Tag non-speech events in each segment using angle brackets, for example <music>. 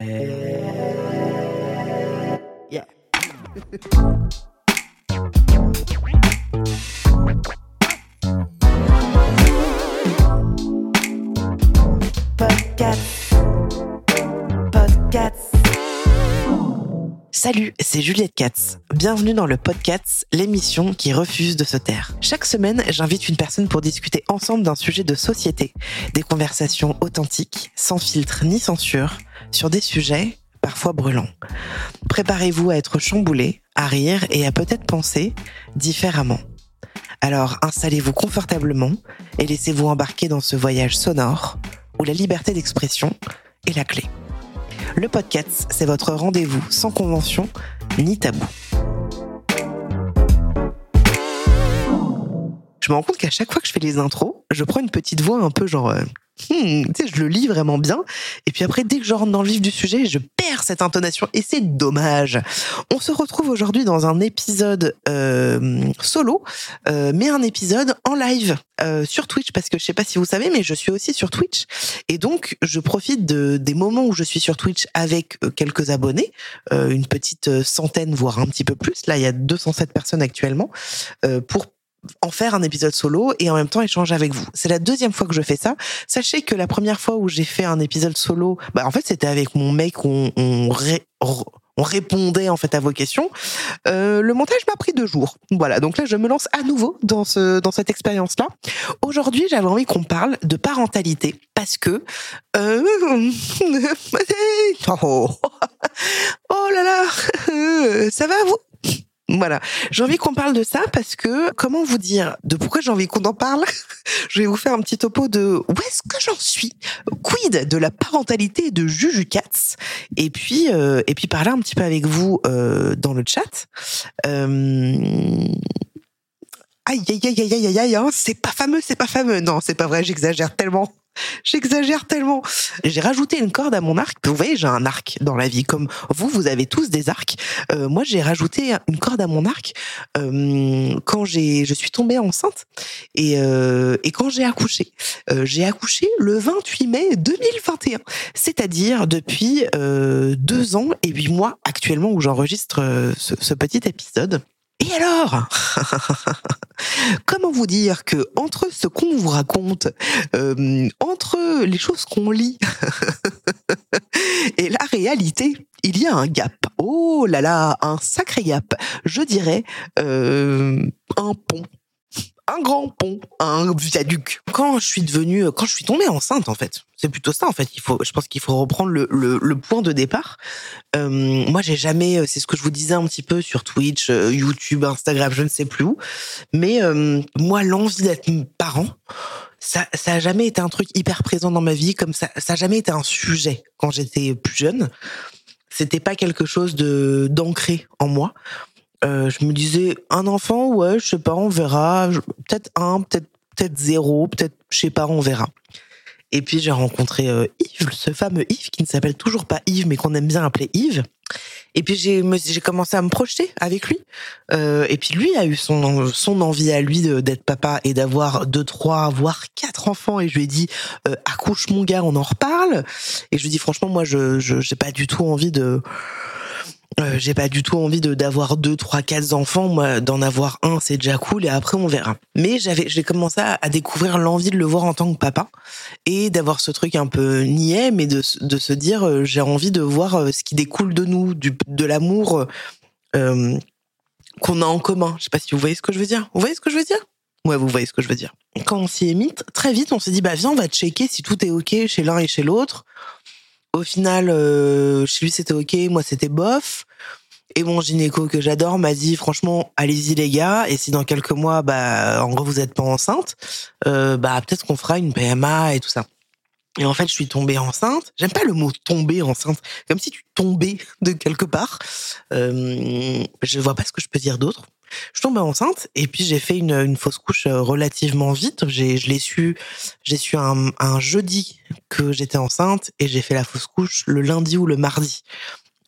Yeah. <laughs> Podcast. Podcast. Salut, c'est Juliette Katz. Bienvenue dans le podcast, l'émission qui refuse de se taire. Chaque semaine, j'invite une personne pour discuter ensemble d'un sujet de société. Des conversations authentiques, sans filtre ni censure, sur des sujets parfois brûlants. Préparez-vous à être chamboulé, à rire et à peut-être penser différemment. Alors installez-vous confortablement et laissez-vous embarquer dans ce voyage sonore où la liberté d'expression est la clé. Le podcast, c'est votre rendez-vous sans convention ni tabou. Je me rends compte qu'à chaque fois que je fais les intros, je prends une petite voix un peu genre... hmm, tu sais, je le lis vraiment bien. Et puis après, dès que je rentre dans le vif du sujet, je perds cette intonation. Et c'est dommage. On se retrouve aujourd'hui dans un épisode euh, solo, euh, mais un épisode en live euh, sur Twitch. Parce que je sais pas si vous savez, mais je suis aussi sur Twitch. Et donc, je profite de, des moments où je suis sur Twitch avec euh, quelques abonnés, euh, une petite euh, centaine, voire un petit peu plus. Là, il y a 207 personnes actuellement, pour en faire un épisode solo et en même temps échanger avec vous. C'est la deuxième fois que je fais ça. Sachez que la première fois où j'ai fait un épisode solo, bah en fait c'était avec mon mec on, on, ré- on répondait en fait à vos questions. Euh, le montage m'a pris deux jours. Voilà, donc là je me lance à nouveau dans ce dans cette expérience là. Aujourd'hui j'avais envie qu'on parle de parentalité parce que euh... <laughs> oh, oh là là ça va vous? Voilà, j'ai envie qu'on parle de ça parce que comment vous dire de pourquoi j'ai envie qu'on en parle? <laughs> Je vais vous faire un petit topo de où est-ce que j'en suis, quid de la parentalité de Juju Katz? Et puis euh, et puis parler un petit peu avec vous euh, dans le chat. Euh... Aïe aïe aïe aïe aïe aïe aïe, hein, c'est pas fameux, c'est pas fameux. Non, c'est pas vrai, j'exagère tellement. <laughs> J'exagère tellement. J'ai rajouté une corde à mon arc. Vous voyez, j'ai un arc dans la vie. Comme vous, vous avez tous des arcs. Euh, moi, j'ai rajouté une corde à mon arc euh, quand j'ai, je suis tombée enceinte et, euh, et quand j'ai accouché. Euh, j'ai accouché le 28 mai 2021, c'est-à-dire depuis euh, deux ans et huit mois actuellement où j'enregistre euh, ce, ce petit épisode. Et alors? Comment vous dire que entre ce qu'on vous raconte, euh, entre les choses qu'on lit <laughs> et la réalité, il y a un gap. Oh là là, un sacré gap. Je dirais euh, un pont. Un grand pont, un viaduc. Quand je suis devenue, quand je suis tombée enceinte, en fait, c'est plutôt ça. En fait, il faut, je pense qu'il faut reprendre le, le, le point de départ. Euh, moi, j'ai jamais, c'est ce que je vous disais un petit peu sur Twitch, euh, YouTube, Instagram, je ne sais plus où. Mais euh, moi, l'envie d'être parent, ça, ça a jamais été un truc hyper présent dans ma vie, comme ça, ça a jamais été un sujet quand j'étais plus jeune. C'était pas quelque chose de d'ancré en moi. Euh, je me disais un enfant, ouais, je sais pas, on verra. Peut-être un, peut-être peut-être zéro, peut-être je sais pas, on verra. Et puis j'ai rencontré euh, Yves, ce fameux Yves qui ne s'appelle toujours pas Yves, mais qu'on aime bien appeler Yves. Et puis j'ai me- j'ai commencé à me projeter avec lui. Euh, et puis lui a eu son son envie à lui d'être papa et d'avoir deux, trois, voire quatre enfants. Et je lui ai dit accouche mon gars, on en reparle. Et je lui ai dit franchement moi je je j'ai pas du tout envie de euh, j'ai pas du tout envie de d'avoir deux, trois, quatre enfants. Moi, d'en avoir un, c'est déjà cool et après on verra. Mais j'avais, j'ai commencé à, découvrir l'envie de le voir en tant que papa et d'avoir ce truc un peu niais, mais de de se dire euh, j'ai envie de voir euh, ce qui découle de nous, du de l'amour qu'on a en commun. Je sais pas si vous voyez ce que je veux dire. Vous voyez ce que je veux dire? Ouais, vous voyez ce que je veux dire. Quand on s'y est très vite, on s'est dit bah viens, on va checker si tout est ok chez l'un et chez l'autre. Au final, euh, chez lui c'était ok, moi c'était bof. Et mon gynéco que j'adore m'a dit franchement, allez-y les gars. Et si dans quelques mois, bah en gros vous êtes pas enceinte, euh, bah peut-être qu'on fera une PMA et tout ça. Et en fait, je suis tombée enceinte. J'aime pas le mot tomber enceinte, comme si tu tombais de quelque part. Euh, je vois pas ce que je peux dire d'autre. Je suis tombée enceinte et puis j'ai fait une, une, fausse couche euh, relativement vite. J'ai, je l'ai su, j'ai su un, jeudi que j'étais enceinte et j'ai fait la fausse couche le lundi ou le mardi.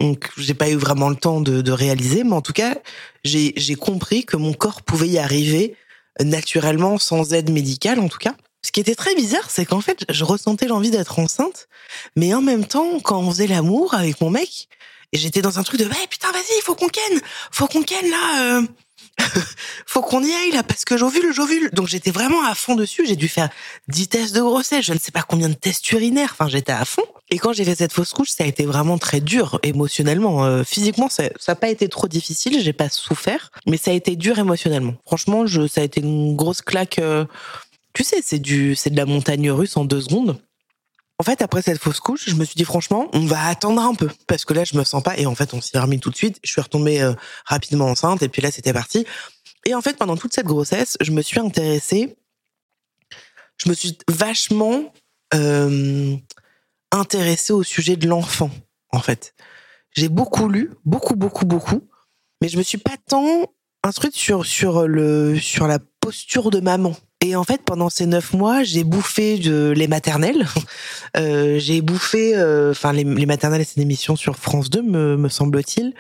Donc, j'ai pas eu vraiment le temps de, de réaliser, mais en tout cas, j'ai, j'ai compris que mon corps pouvait y arriver naturellement, sans aide médicale en tout cas. Ce qui était très bizarre, c'est qu'en fait, je ressentais l'envie d'être enceinte, mais en même temps, quand on faisait l'amour avec mon mec, et j'étais dans un truc de, hey, putain, vas-y, faut qu'on ken, faut qu'on ken là, euh... <laughs> faut qu'on y aille là, parce que j'ovule, j'ovule. Donc j'étais vraiment à fond dessus, j'ai dû faire 10 tests de grossesse, je ne sais pas combien de tests urinaires, enfin j'étais à fond. Et quand j'ai fait cette fausse couche, ça a été vraiment très dur émotionnellement. Euh, physiquement, ça n'a pas été trop difficile, j'ai pas souffert, mais ça a été dur émotionnellement. Franchement, ça a été une grosse claque. Euh, tu sais, c'est c'est de la montagne russe en deux secondes. En fait, après cette fausse couche, je me suis dit franchement, on va attendre un peu parce que là, je me sens pas. Et en fait, on s'y remis tout de suite. Je suis retombée euh, rapidement enceinte et puis là, c'était parti. Et en fait, pendant toute cette grossesse, je me suis intéressée. Je me suis vachement euh, intéressée au sujet de l'enfant. En fait, j'ai beaucoup lu, beaucoup, beaucoup, beaucoup, mais je me suis pas tant instruite sur sur le sur la posture de maman. Et en fait, pendant ces neuf mois, j'ai bouffé de les maternelles. <laughs> Euh, j'ai bouffé, euh, enfin les, les, maternelles, c'est une émission sur France 2, me, semble-t-il.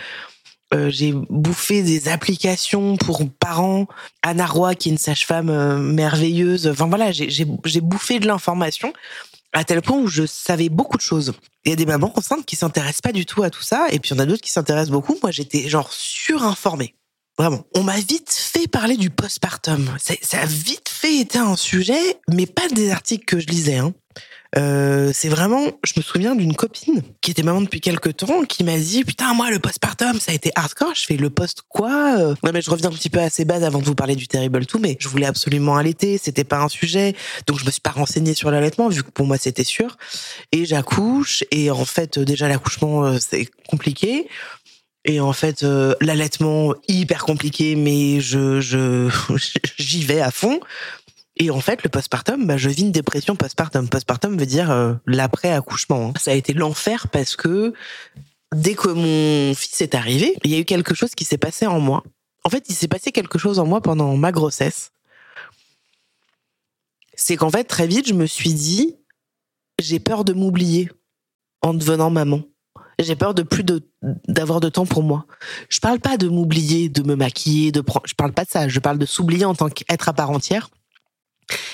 Euh, j'ai bouffé des applications pour parents. Anna Roy, qui est une sage-femme merveilleuse. Enfin voilà, j'ai bouffé de l'information à tel point où je savais beaucoup de choses. Il y a des mamans enceintes qui s'intéressent pas du tout à tout ça, et puis il y en a d'autres qui s'intéressent beaucoup. Moi, j'étais genre surinformée. Vraiment. On m'a vite fait parler du postpartum. Ça a vite fait été un sujet, mais pas des articles que je lisais. Hein. Euh, c'est vraiment, je me souviens d'une copine qui était maman depuis quelques temps, qui m'a dit putain moi le postpartum ça a été hardcore. Je fais le post quoi euh? Non mais je reviens un petit peu à ces bases avant de vous parler du terrible tout, mais je voulais absolument allaiter, c'était pas un sujet, donc je me suis pas renseignée sur l'allaitement vu que pour moi c'était sûr. Et j'accouche et en fait déjà l'accouchement euh, c'est compliqué. Et en fait, euh, l'allaitement hyper compliqué, mais je <laughs> j'y vais à fond. Et en fait, le postpartum, bah, je vis une dépression postpartum. Postpartum veut dire euh, l'après accouchement. Hein. Ça a été l'enfer parce que dès que mon fils est arrivé, il y a eu quelque chose qui s'est passé en moi. En fait, il s'est passé quelque chose en moi pendant ma grossesse. C'est qu'en fait, très vite, je me suis dit, j'ai peur de m'oublier en devenant maman j'ai peur de plus de d'avoir de temps pour moi. Je parle pas de m'oublier, de me maquiller, de prendre, je parle pas de ça. Je parle de s'oublier en tant qu'être à part entière.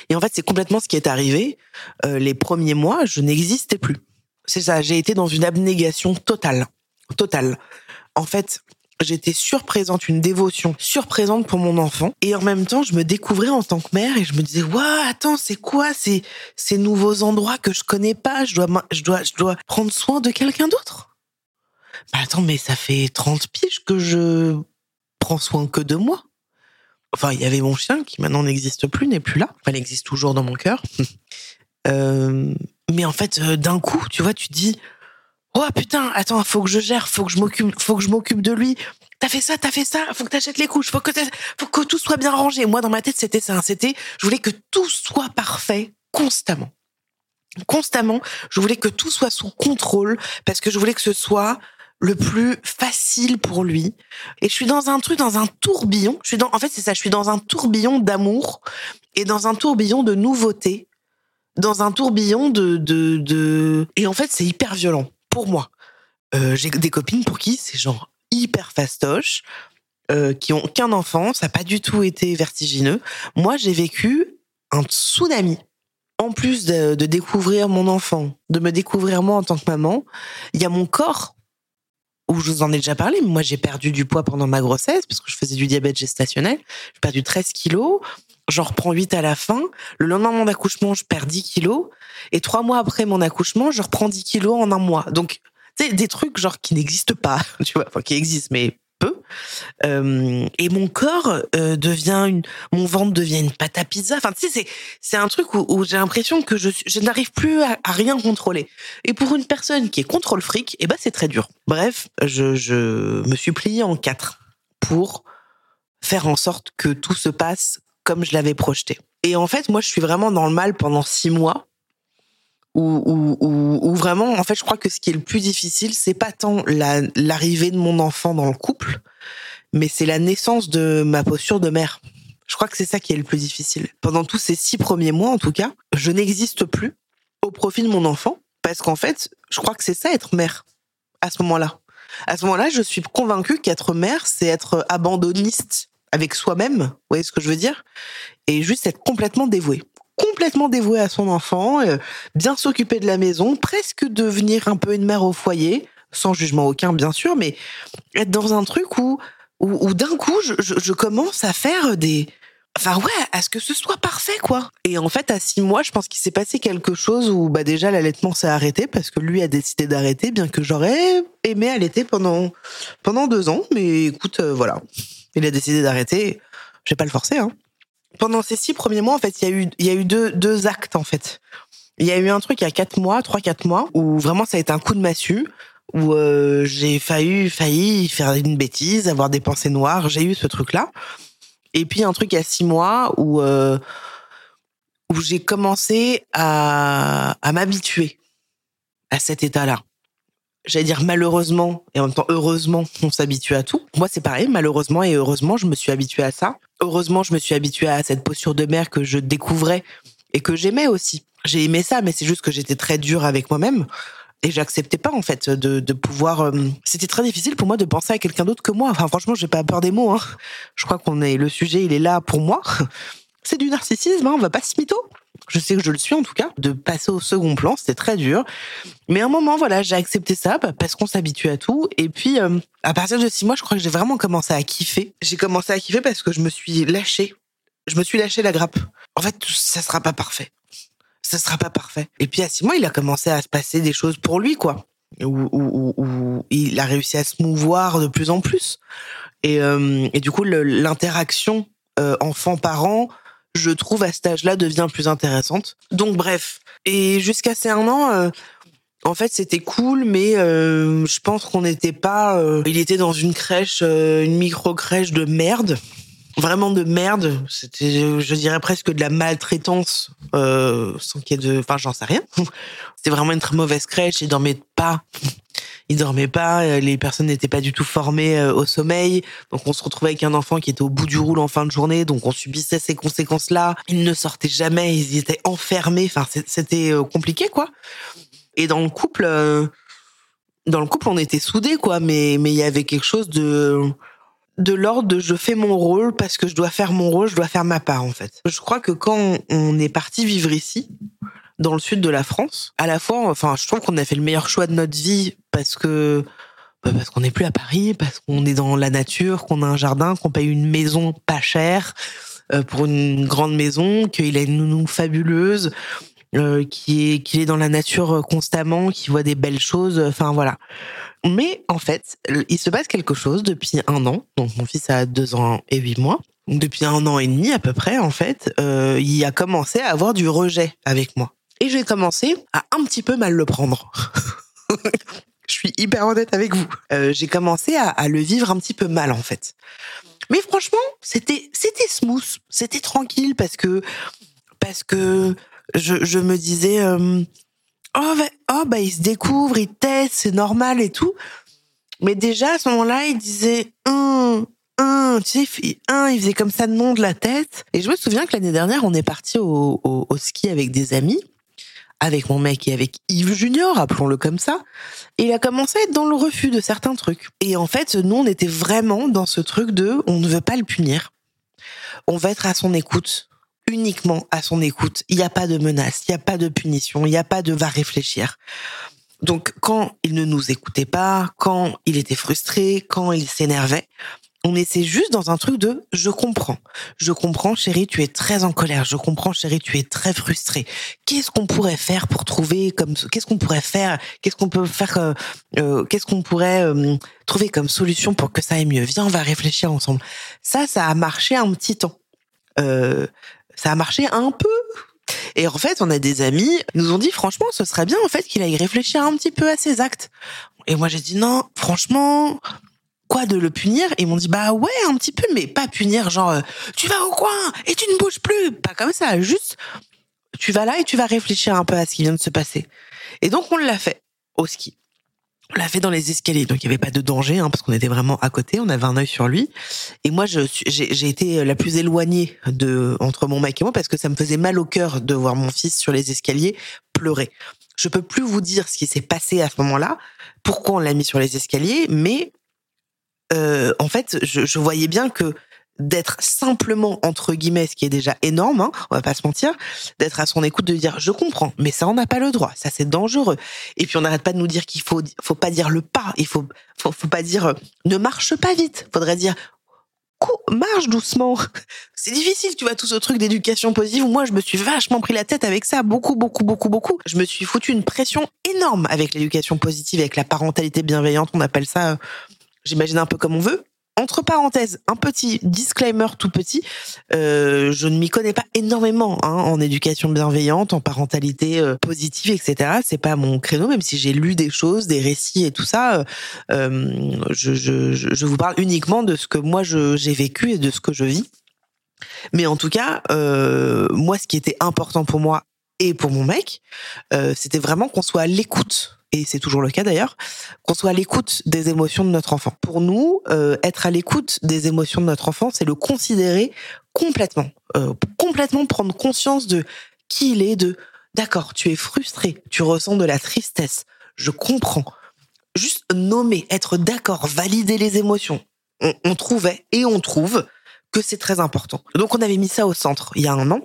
Et en fait, c'est complètement ce qui est arrivé. Euh, les premiers mois, je n'existais plus. C'est ça. J'ai été dans une abnégation totale, totale. En fait, j'étais surprésente, une dévotion surprésente pour mon enfant. Et en même temps, je me découvrais en tant que mère et je me disais, waouh, attends, c'est quoi ces, ces nouveaux endroits que je connais pas? Je dois, je dois, je dois prendre soin de quelqu'un d'autre. Bah attends, mais ça fait 30 piges que je prends soin que de moi. Enfin, il y avait mon chien qui maintenant n'existe plus, n'est plus là. Enfin, il existe toujours dans mon cœur. <laughs> euh, mais en fait, euh, d'un coup, tu vois, tu dis, oh putain, attends, faut que je gère, faut que je m'occupe, faut que je m'occupe de lui. T'as fait ça, t'as fait ça, faut que t'achètes les couches, faut faut que tout soit bien rangé. Moi, dans ma tête, c'était ça. C'était, je voulais que tout soit parfait constamment. Constamment, je voulais que tout soit sous contrôle parce que je voulais que ce soit le plus facile pour lui. Et je suis dans un truc, dans un tourbillon. Je suis dans, en fait, c'est ça. Je suis dans un tourbillon d'amour et dans un tourbillon de nouveauté, dans un tourbillon de, de, de... et en fait, c'est hyper violent pour moi. Euh, j'ai des copines pour qui c'est genre hyper fastoche, euh, qui ont qu'un enfant, ça n'a pas du tout été vertigineux. Moi, j'ai vécu un tsunami. En plus de découvrir mon enfant, de me découvrir moi en tant que maman, il y a mon corps où je vous en ai déjà parlé, mais moi j'ai perdu du poids pendant ma grossesse parce que je faisais du diabète gestationnel. J'ai perdu 13 kilos, j'en reprends 8 à la fin. Le lendemain de mon accouchement, je perds 10 kilos. Et trois mois après mon accouchement, je reprends 10 kilos en un mois. Donc, c'est des trucs genre qui n'existent pas, <laughs> tu vois, enfin qui existent, mais Euh, et mon corps euh, devient une, mon ventre devient une pâte à pizza. Enfin, tu sais, c'est c'est un truc où, j'ai l'impression que je n'arrive plus à, à, rien contrôler. Et pour une personne qui est contrôle fric, eh ben c'est très dur. Bref, je je me suis pliée en quatre pour faire en sorte que tout se passe comme je l'avais projeté. Et en fait, moi, je suis vraiment dans le mal pendant six mois Ou vraiment, en fait, je crois que ce qui est le plus difficile, c'est pas tant l'arrivée de mon enfant dans le couple, mais c'est la naissance de ma posture de mère. Je crois que c'est ça qui est le plus difficile. Pendant tous ces six premiers mois, en tout cas, je n'existe plus au profit de mon enfant, parce qu'en fait, je crois que c'est ça être mère à ce moment-là. À ce moment-là, je suis convaincue qu'être mère, c'est être abandonniste avec soi-même, vous voyez ce que je veux dire Et juste être complètement dévouée complètement dévouée à son enfant, euh, bien s'occuper de la maison, presque devenir un peu une mère au foyer, sans jugement aucun bien sûr, mais être dans un truc où, où, d'un coup je, je, commence à faire des... Enfin ouais, à ce que ce soit parfait quoi. Et en fait à six mois, je pense qu'il s'est passé quelque chose où bah déjà l'allaitement s'est arrêté parce que lui a décidé d'arrêter, bien que j'aurais aimé allaiter pendant pendant deux ans, mais écoute euh, voilà, il a décidé d'arrêter. Je vais pas le forcer hein pendant ces six premiers mois, en fait, il y a eu, deux, actes, en fait. Il y a eu un truc il y a quatre mois, trois, quatre mois, où vraiment ça a été un coup de massue, où euh, j'ai failli, faire une bêtise, avoir des pensées noires. J'ai eu ce truc-là. Et puis un truc il y a six mois où euh, où j'ai commencé à, à m'habituer à cet état-là j'allais dire malheureusement et en même temps heureusement, on s'habitue à tout. Moi, c'est pareil, malheureusement et heureusement, je me suis habituée à ça. Heureusement, je me suis habituée à cette posture de mère que je découvrais et que j'aimais aussi. J'ai aimé ça, mais c'est juste que j'étais très dure avec moi-même et j'acceptais pas en fait de, de pouvoir. Euh, c'était très difficile pour moi de penser à quelqu'un d'autre que moi. Enfin, franchement, j'ai pas peur des mots. Hein. Je crois qu'on est le sujet, il est là pour moi. <laughs> C'est du narcissisme, hein, on va pas se mytho je sais que je le suis en tout cas, de passer au second plan, c'était très dur. Mais à un moment, voilà, j'ai accepté ça bah, parce qu'on s'habitue à tout. Et puis, euh, à partir de six mois, je crois que j'ai vraiment commencé à kiffer. J'ai commencé à kiffer parce que je me suis lâchée. Je me suis lâché la grappe. En fait, ça sera pas parfait. Ça sera pas parfait. Et puis à six mois, il a commencé à se passer des choses pour lui, quoi. Où, il a réussi à se mouvoir de plus en plus. Et, euh, et du coup, l'interaction euh, enfant-parent je trouve à cet âge-là devient plus intéressante. Donc bref, et jusqu'à ces un an, euh, en fait c'était cool, mais euh, je pense qu'on n'était pas. Euh, il était dans une crèche, une micro crèche de merde. Vraiment de merde, c'était, je dirais presque de la maltraitance, sans qu'il y ait de, enfin j'en sais rien. <laughs> C'était vraiment une très mauvaise crèche, il dormait pas ils dormaient pas, euh, les personnes n'étaient pas du tout formées euh, au sommeil, donc on se retrouvait avec un enfant qui était au bout du roule en fin de journée, donc on subissait ces conséquences-là. Ils ne sortaient jamais, ils étaient enfermés, enfin c'était euh, compliqué quoi. Et dans le couple, dans le couple on était soudés quoi, mais mais il y avait quelque chose de de l'ordre de je fais mon rôle parce que je dois faire mon rôle, je dois faire ma part en fait. Je crois que quand on est parti vivre ici, dans le sud de la France. À la fois, enfin, je trouve qu'on a fait le meilleur choix de notre vie parce que bah, parce qu'on n'est plus à Paris, parce qu'on est dans la nature, qu'on a un jardin, qu'on paye une maison pas chère euh, pour une grande maison, qu'il a une nounou fabuleuse, euh, qui est qu'il est dans la nature constamment, qui voit des belles choses. Enfin voilà. Mais en fait, il se passe quelque chose depuis un an. Donc mon fils a deux ans et huit mois. Depuis un an et demi à peu près, en fait, euh, il a commencé à avoir du rejet avec moi. Et j'ai commencé à un petit peu mal le prendre. <laughs> Je suis hyper honnête avec vous. Euh, j'ai commencé à, le vivre un petit peu mal en fait. Mais franchement, c'était c'était smooth, c'était tranquille parce que parce que je, me disais euh, oh bah, il se découvre, il teste, c'est normal et tout. Mais déjà à ce moment-là, il disait un un, tu sais, un, il faisait comme ça nom de la tête. Et je me souviens que l'année dernière, on est parti au ski avec des amis avec mon mec et avec Yves Junior, appelons-le comme ça, il a commencé à être dans le refus de certains trucs. Et en fait, nous, on était vraiment dans ce truc de on ne veut pas le punir. On va être à son écoute, uniquement à son écoute. Il n'y a pas de menace, il n'y a pas de punition, il n'y a pas de va réfléchir. Donc, quand il ne nous écoutait pas, quand il était frustré, quand il s'énervait, on essaie juste dans un truc de je comprends. Je comprends, chérie, tu es très en colère. Je comprends, chérie, tu es très frustrée. Qu'est-ce qu'on pourrait faire pour trouver comme qu'est-ce qu'on pourrait faire? Qu'est-ce qu'on peut faire euh, euh, Qu'est-ce qu'on pourrait euh, trouver comme solution pour que ça aille mieux? Viens, on va réfléchir ensemble. Ça, ça a marché un petit temps. ça a marché un peu. Et en fait, on a des amis nous ont dit franchement, ce serait bien en fait qu'il aille réfléchir un petit peu à ses actes. Et moi, j'ai dit non, franchement, quoi de le punir? Et ils m'ont dit bah ouais un petit peu, mais pas punir genre euh, tu vas au coin et tu ne bouges plus, pas comme ça, juste tu vas là et tu vas réfléchir un peu à ce qui vient de se passer. Et donc on l'a fait au ski. On l'a fait dans les escaliers, donc il n'y avait pas de danger, hein, parce qu'on était vraiment à côté, on avait un œil sur lui. Et moi, j'ai été la plus éloignée de entre mon mec et moi, parce que ça me faisait mal au cœur de voir mon fils sur les escaliers pleurer. Je peux plus vous dire ce qui s'est passé à ce moment-là, pourquoi on l'a mis sur les escaliers, mais euh, en fait, je, voyais bien que d'être simplement entre guillemets, ce qui est déjà énorme, hein, on va pas se mentir, d'être à son écoute, de dire je comprends, mais ça on n'a pas le droit, ça c'est dangereux. Et puis on n'arrête pas de nous dire qu'il faut, faut pas dire le pas, il faut, faut, faut pas dire euh, ne marche pas vite, faudrait dire marche doucement. <laughs> C'est difficile, tu vois, tout ce truc d'éducation positive. Moi, je me suis vachement pris la tête avec ça, beaucoup, beaucoup, beaucoup, beaucoup. Je me suis foutu une pression énorme avec l'éducation positive, avec la parentalité bienveillante. On appelle ça, euh, j'imagine un peu comme on veut entre parenthèses, un petit disclaimer tout petit. Euh, je ne m'y connais pas énormément hein, en éducation bienveillante, en parentalité euh, positive, etc. C'est pas mon créneau, même si j'ai lu des choses, des récits et tout ça. Euh, je, je, je, vous parle uniquement de ce que moi j'ai vécu et de ce que je vis. Mais en tout cas, euh, moi, ce qui était important pour moi et pour mon mec, euh, c'était vraiment qu'on soit à l'écoute et c'est toujours le cas d'ailleurs, qu'on soit à l'écoute des émotions de notre enfant. Pour nous, euh, être à l'écoute des émotions de notre enfant, c'est le considérer complètement, euh, complètement prendre conscience de qui il est, de d'accord, tu es frustré, tu ressens de la tristesse, je comprends. Juste nommer, être d'accord, valider les émotions. On, on trouvait et on trouve que c'est très important. Donc on avait mis ça au centre il y a un an.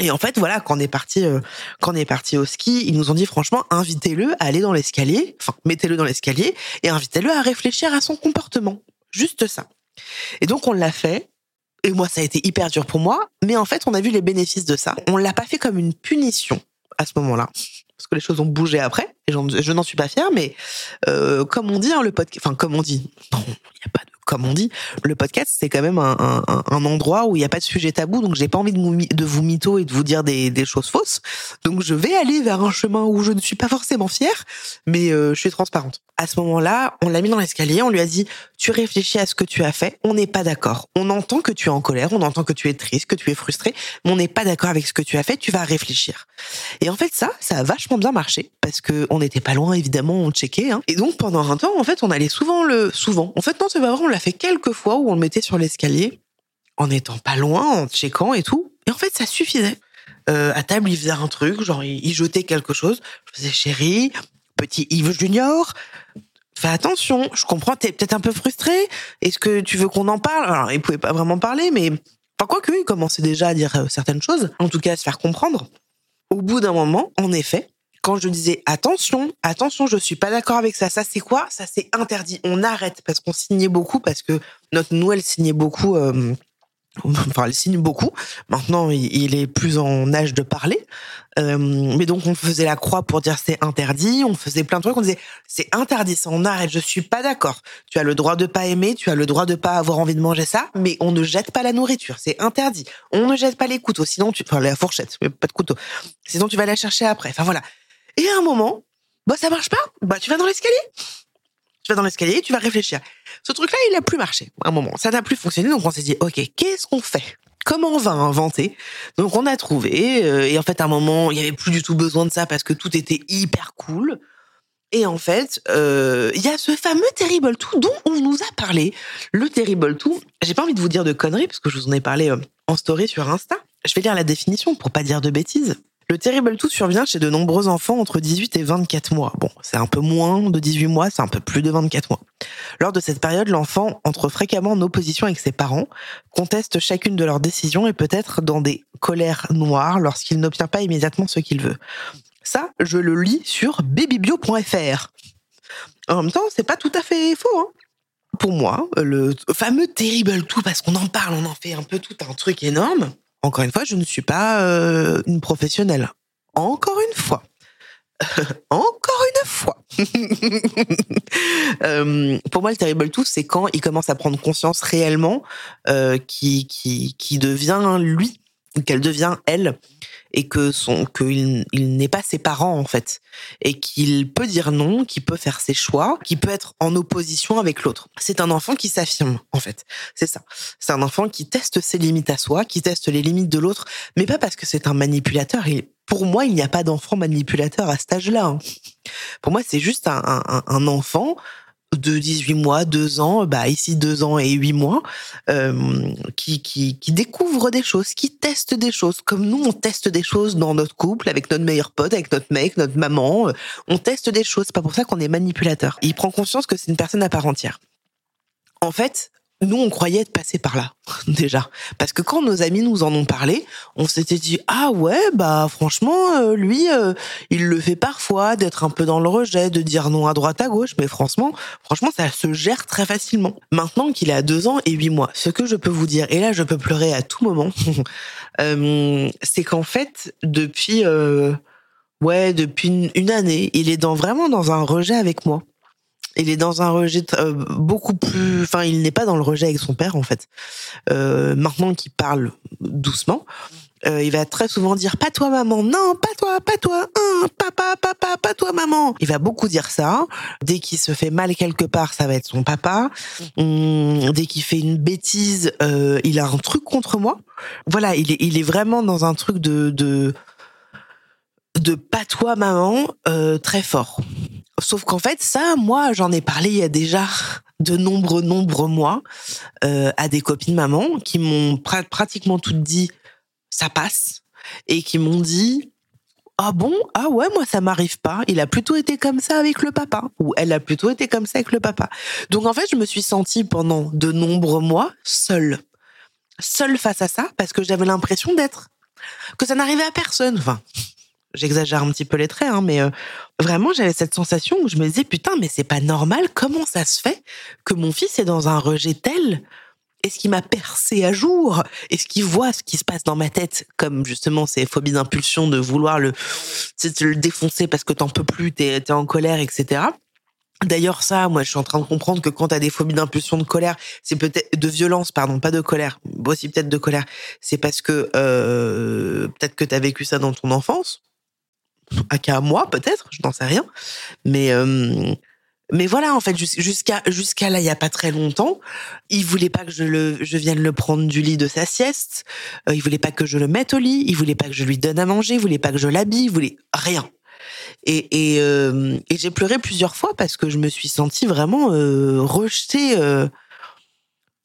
Et en fait, voilà, quand on est parti, euh, quand on est parti au ski, ils nous ont dit franchement, invitez-le à aller dans l'escalier, enfin, mettez-le dans l'escalier et invitez-le à réfléchir à son comportement. Juste ça. Et donc, on l'a fait. Et moi, ça a été hyper dur pour moi. Mais en fait, on a vu les bénéfices de ça. On l'a pas fait comme une punition à ce moment-là. Parce que les choses ont bougé après. Et je n'en suis pas fière, mais euh, comme on dit, hein, le podcast, enfin, comme on dit, il n'y a pas de comme on dit, le podcast, c'est quand même un, un, un, endroit où il n'y a pas de sujet tabou, donc j'ai pas envie de, vous, de vous mytho et de vous dire des, des, choses fausses. Donc je vais aller vers un chemin où je ne suis pas forcément fière, mais euh, je suis transparente. À ce moment-là, on l'a mis dans l'escalier, on lui a dit, tu réfléchis à ce que tu as fait, on n'est pas d'accord. On entend que tu es en colère, on entend que tu es triste, que tu es frustré, mais on n'est pas d'accord avec ce que tu as fait, tu vas réfléchir. Et en fait, ça, ça a vachement bien marché, parce que on n'était pas loin, évidemment, on checkait. Hein. Et donc pendant un temps, en fait, on allait souvent le... Souvent. En fait, non, c'est pas vrai, on l'a fait quelques fois où on le mettait sur l'escalier, en étant pas loin, en checkant et tout. Et en fait, ça suffisait. Euh, à table, il faisait un truc, genre il, jetait quelque chose. Je faisais chérie, petit Yves Junior, fais attention. Je comprends, t'es peut-être un peu frustré. Est-ce que tu veux qu'on en parle? Alors, il pouvait pas vraiment parler, mais enfin quoi que, il commençait déjà à dire euh, certaines choses. En tout cas, à se faire comprendre. Au bout d'un moment, en effet, quand je disais attention, attention, je suis pas d'accord avec ça. Ça c'est quoi? Ça c'est interdit. On arrête parce qu'on signait beaucoup parce que notre Noël signait beaucoup. Euh, <laughs> enfin, elle signe beaucoup. Maintenant, il est plus en âge de parler. Euh, mais donc, on faisait la croix pour dire c'est interdit. On faisait plein de trucs. On disait c'est interdit, ça on arrête. Je suis pas d'accord. Tu as le droit de pas aimer, tu as le droit de pas avoir envie de manger ça, mais on ne jette pas la nourriture. C'est interdit. On ne jette pas les couteaux, sinon tu, enfin la fourchette, pas de couteau. Sinon tu vas la chercher après. Enfin voilà. Et à un moment, bah ça marche pas. Bah tu vas dans l'escalier. Tu vas dans l'escalier, tu vas réfléchir. Ce truc-là, il a plus marché. À un moment, ça n'a plus fonctionné. Donc on s'est dit, ok, qu'est-ce qu'on fait? Comment on va inventer? Donc on a trouvé. Euh, et en fait, à un moment, il y avait plus du tout besoin de ça parce que tout était hyper cool. Et en fait, euh, il y a ce fameux Terrible Tout dont on nous a parlé. Le Terrible Tout, j'ai pas envie de vous dire de conneries parce que je vous en ai parlé euh, en story sur Insta. Je vais lire la définition pour pas dire de bêtises. Le terrible tout survient chez de nombreux enfants entre 18 et 24 mois. Bon, c'est un peu moins de 18 mois, c'est un peu plus de 24 mois. Lors de cette période, l'enfant entre fréquemment en opposition avec ses parents, conteste chacune de leurs décisions et peut être dans des colères noires lorsqu'il n'obtient pas immédiatement ce qu'il veut. Ça, je le lis sur babybio.fr. En même temps, c'est pas tout à fait faux. Hein pour moi, le fameux terrible tout, parce qu'on en parle, on en fait un peu tout un truc énorme. Encore une fois, je ne suis pas euh, une professionnelle. Encore une fois. <laughs> Encore une fois. <laughs> euh, pour moi, le terrible tout, c'est quand il commence à prendre conscience réellement euh, qui, qui, qui devient lui, qu'elle devient elle, et que son qu'il il, n'est pas ses parents en fait et qu'il peut dire non, qu'il peut faire ses choix, qu'il peut être en opposition avec l'autre. C'est un enfant qui s'affirme en fait. C'est ça. C'est un enfant qui teste ses limites à soi, qui teste les limites de l'autre, mais pas parce que c'est un manipulateur. Pour moi, il n'y a pas d'enfant manipulateur à cet âge-là. hein. Pour moi, c'est juste un, un- un enfant de 18 mois, 2 ans, bah ici 2 ans et 8 mois, euh, qui, qui, qui découvre des choses, qui teste des choses, comme nous, on teste des choses dans notre couple, avec notre meilleur pote, avec notre mec, notre maman, euh, on teste des choses, c'est pas pour ça qu'on est manipulateur. Il prend conscience que c'est une personne à part entière. En fait, nous, on croyait être passé par là, <laughs> déjà. Parce que quand nos amis nous en ont parlé, on s'était dit, ah ouais, bah franchement, euh, lui, euh, il le fait parfois, d'être un peu dans le rejet, de dire non à droite, à gauche, mais franchement, franchement, ça se gère très facilement. Maintenant qu'il a deux ans et huit mois, ce que je peux vous dire, et là, je peux pleurer à tout moment, <laughs> euh, c'est qu'en fait, depuis, euh, ouais, depuis une, année, il est dans, vraiment dans un rejet avec moi. Il est dans un rejet euh, beaucoup plus. Enfin, il n'est pas dans le rejet avec son père en fait. Euh, maintenant qu'il parle doucement, euh, il va très souvent dire pas toi maman, non pas toi, pas toi, hein, papa, papa, pas toi maman. Il va beaucoup dire ça. Dès qu'il se fait mal quelque part, ça va être son papa. Hum, dès qu'il fait une bêtise, euh, il a un truc contre moi. Voilà, il est, il est vraiment dans un truc de de de pas toi maman très fort. Sauf qu'en fait, ça, moi, j'en ai parlé il y a déjà de nombreux, nombreux mois euh, à des copines maman qui m'ont pra- pratiquement toutes dit ça passe et qui m'ont dit ah bon ah ouais moi ça m'arrive pas. Il a plutôt été comme ça avec le papa. Ou elle a plutôt été comme ça avec le papa. Donc en fait je me suis sentie pendant de nombreux mois seule. Seule face à ça parce que j'avais l'impression d'être que ça n'arrivait à personne. Enfin j'exagère un petit peu les traits, hein, mais euh, vraiment j'avais cette sensation où je me disais putain mais c'est pas normal, comment ça se fait que mon fils est dans un rejet tel? Est-ce qu'il m'a percé à jour? Est-ce qu'il voit ce qui se passe dans ma tête? Comme justement ces phobies d'impulsion de vouloir le, tu le défoncer parce que t'en peux plus, t'es es en colère, etc. D'ailleurs, ça, moi, je suis en train de comprendre que quand t'as des phobies d'impulsion, de colère, c'est peut-être de violence, pardon, pas de colère, aussi peut-être de colère. C'est parce que euh, peut-être que t'as vécu ça dans ton enfance, à qu'à moi peut-être, je n'en sais rien. Mais euh, mais voilà, en fait, jus- jusqu'à jusqu'à là, il y a pas très longtemps, il voulait pas que je le je vienne le prendre du lit de sa sieste. Euh, il voulait pas que je le mette au lit. Il voulait pas que je lui donne à manger. Il voulait pas que je l'habille. Il voulait rien. Et et, euh, j'ai pleuré plusieurs fois parce que je me suis sentie vraiment rejetée.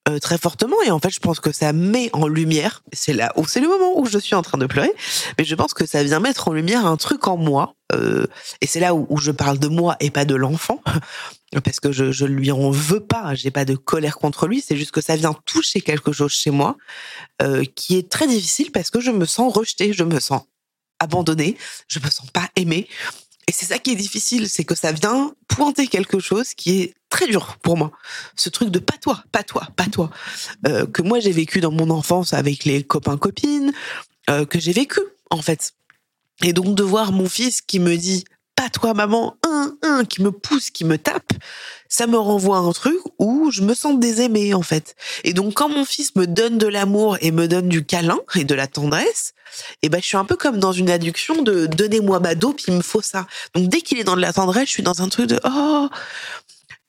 Euh, très fortement. Et en fait je pense que ça met en lumière c'est là où c'est le moment où je suis en train de pleurer mais je pense que ça vient mettre en lumière un truc en moi euh, et c'est là où, je parle de moi et pas de l'enfant <laughs> parce que je je lui en veux pas j'ai pas de colère contre lui c'est juste que ça vient toucher quelque chose chez moi euh, qui est très difficile parce que je me sens rejetée je me sens abandonnée je me sens pas aimée et c'est ça qui est difficile, c'est que ça vient pointer quelque chose qui est très dur pour moi. Ce truc de pas toi, pas toi, pas toi, euh, que moi j'ai vécu dans mon enfance avec les copains copines, euh, que j'ai vécu en fait. Et donc de voir mon fils qui me dit pas toi maman, un, un, qui me pousse, qui me tape, ça me renvoie à un truc où je me sens désaimée en fait. Et donc quand mon fils me donne de l'amour et me donne du câlin et de la tendresse, et ben je suis un peu comme dans une adduction de donnez-moi ma dope, il me faut ça. Donc dès qu'il est dans de la tendresse, je suis dans un truc de oh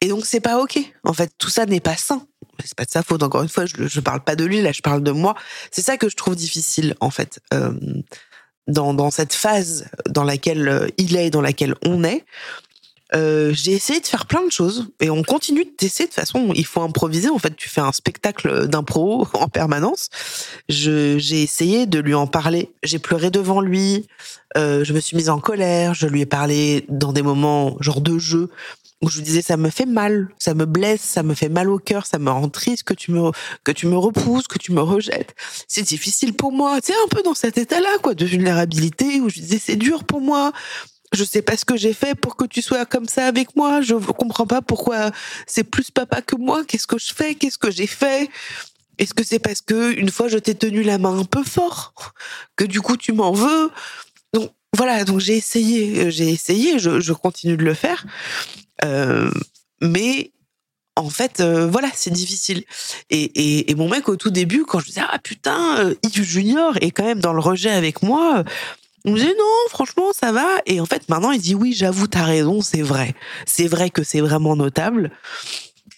et donc c'est pas ok. En fait, tout ça n'est pas sain. C'est pas de sa faute. Encore une fois, je, je parle pas de lui là, je parle de moi. C'est ça que je trouve difficile en fait. Euh, dans, dans cette phase dans laquelle euh, il est et dans laquelle on est, euh, j'ai essayé de faire plein de choses et on continue de toute façon. Il faut improviser. En fait, tu fais un spectacle d'impro <laughs> en permanence. J'ai essayé de lui en parler. J'ai pleuré devant lui. Euh, je me suis mise en colère. Je lui ai parlé dans des moments genre de jeu où je lui disais ça me fait mal, ça me blesse, ça me fait mal au cœur, ça me rend triste que tu me que tu me repousses, que tu me rejettes. C'est difficile pour moi. C'est un peu dans cet état-là quoi de vulnérabilité où je disais c'est dur pour moi. Je sais pas ce que j'ai fait pour que tu sois comme ça avec moi. Je comprends pas pourquoi c'est plus papa que moi. Qu'est-ce que je fais? Qu'est-ce que j'ai fait? Est-ce que c'est parce que une fois je t'ai tenu la main un peu fort que du coup tu m'en veux? Donc voilà. Donc j'ai essayé, j'ai essayé. Je, continue de le faire. Euh, mais en fait, euh, voilà, c'est difficile. Et, et, et, mon mec, au tout début, quand je disais, ah putain, euh, Yves Junior est quand même dans le rejet avec moi, il me disait, non, franchement, ça va. Et en fait, maintenant, il dit, oui, j'avoue, t'as raison, c'est vrai. C'est vrai que c'est vraiment notable.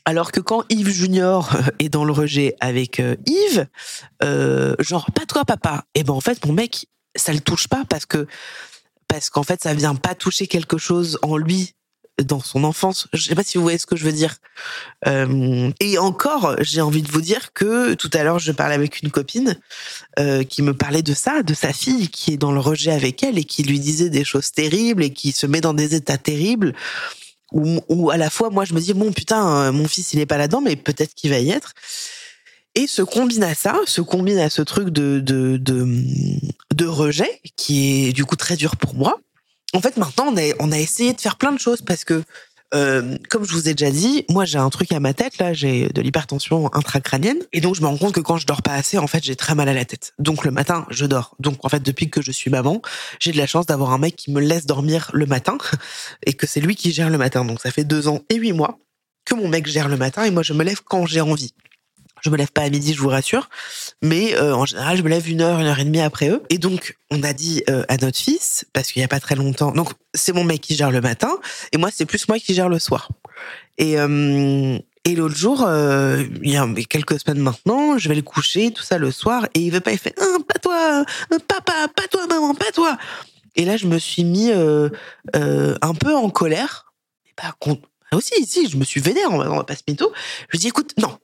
Alors que quand Yves Junior <laughs> est dans le rejet avec Yves, genre, pas toi, papa, et ben en fait, mon mec, ça le touche pas parce que parce qu'en fait ça vient pas toucher quelque chose en lui dans son enfance. Je sais pas si vous voyez ce que je veux dire. Euh, et encore, j'ai envie de vous dire que tout à l'heure, je parlais avec une copine euh, qui me parlait de ça, de sa fille qui est dans le rejet avec elle et qui lui disait des choses terribles et qui se met dans des états terribles. Où, à la fois, moi, je me dis bon putain, euh, mon fils, il est pas là-dedans, mais peut-être qu'il va y être. Et se combine à ça, se combine à ce truc de, de, de rejet qui est du coup très dur pour moi en fait, maintenant, on a, on a essayé de faire plein de choses parce que, euh, comme je vous ai déjà dit, moi j'ai un truc à ma tête là, j'ai de l'hypertension intracrânienne et donc je me rends compte que quand je dors pas assez, en fait, j'ai très mal à la tête. Donc le matin, je dors. Donc en fait, depuis que je suis maman, j'ai de la chance d'avoir un mec qui me laisse dormir le matin <laughs> et que c'est lui qui gère le matin. Donc ça fait deux ans et huit mois que mon mec gère le matin et moi je me lève quand j'ai envie. Je me lève pas à midi, je vous rassure, mais euh, en général, je me lève une heure, une heure et demie après eux. Et donc, on a dit euh, à notre fils, parce qu'il y a pas très longtemps, donc c'est mon mec qui gère le matin, et moi c'est plus moi qui gère le soir. Et euh, et l'autre jour, il y a quelques semaines maintenant, je vais le coucher, tout ça le soir, et il veut pas, il fait, ah, pas toi, papa, pas toi, maman, pas toi. Et là, je me suis mis un peu en colère. Et aussi, si, je me suis vénère, on va pas se mytho. Je lui dis, écoute, non,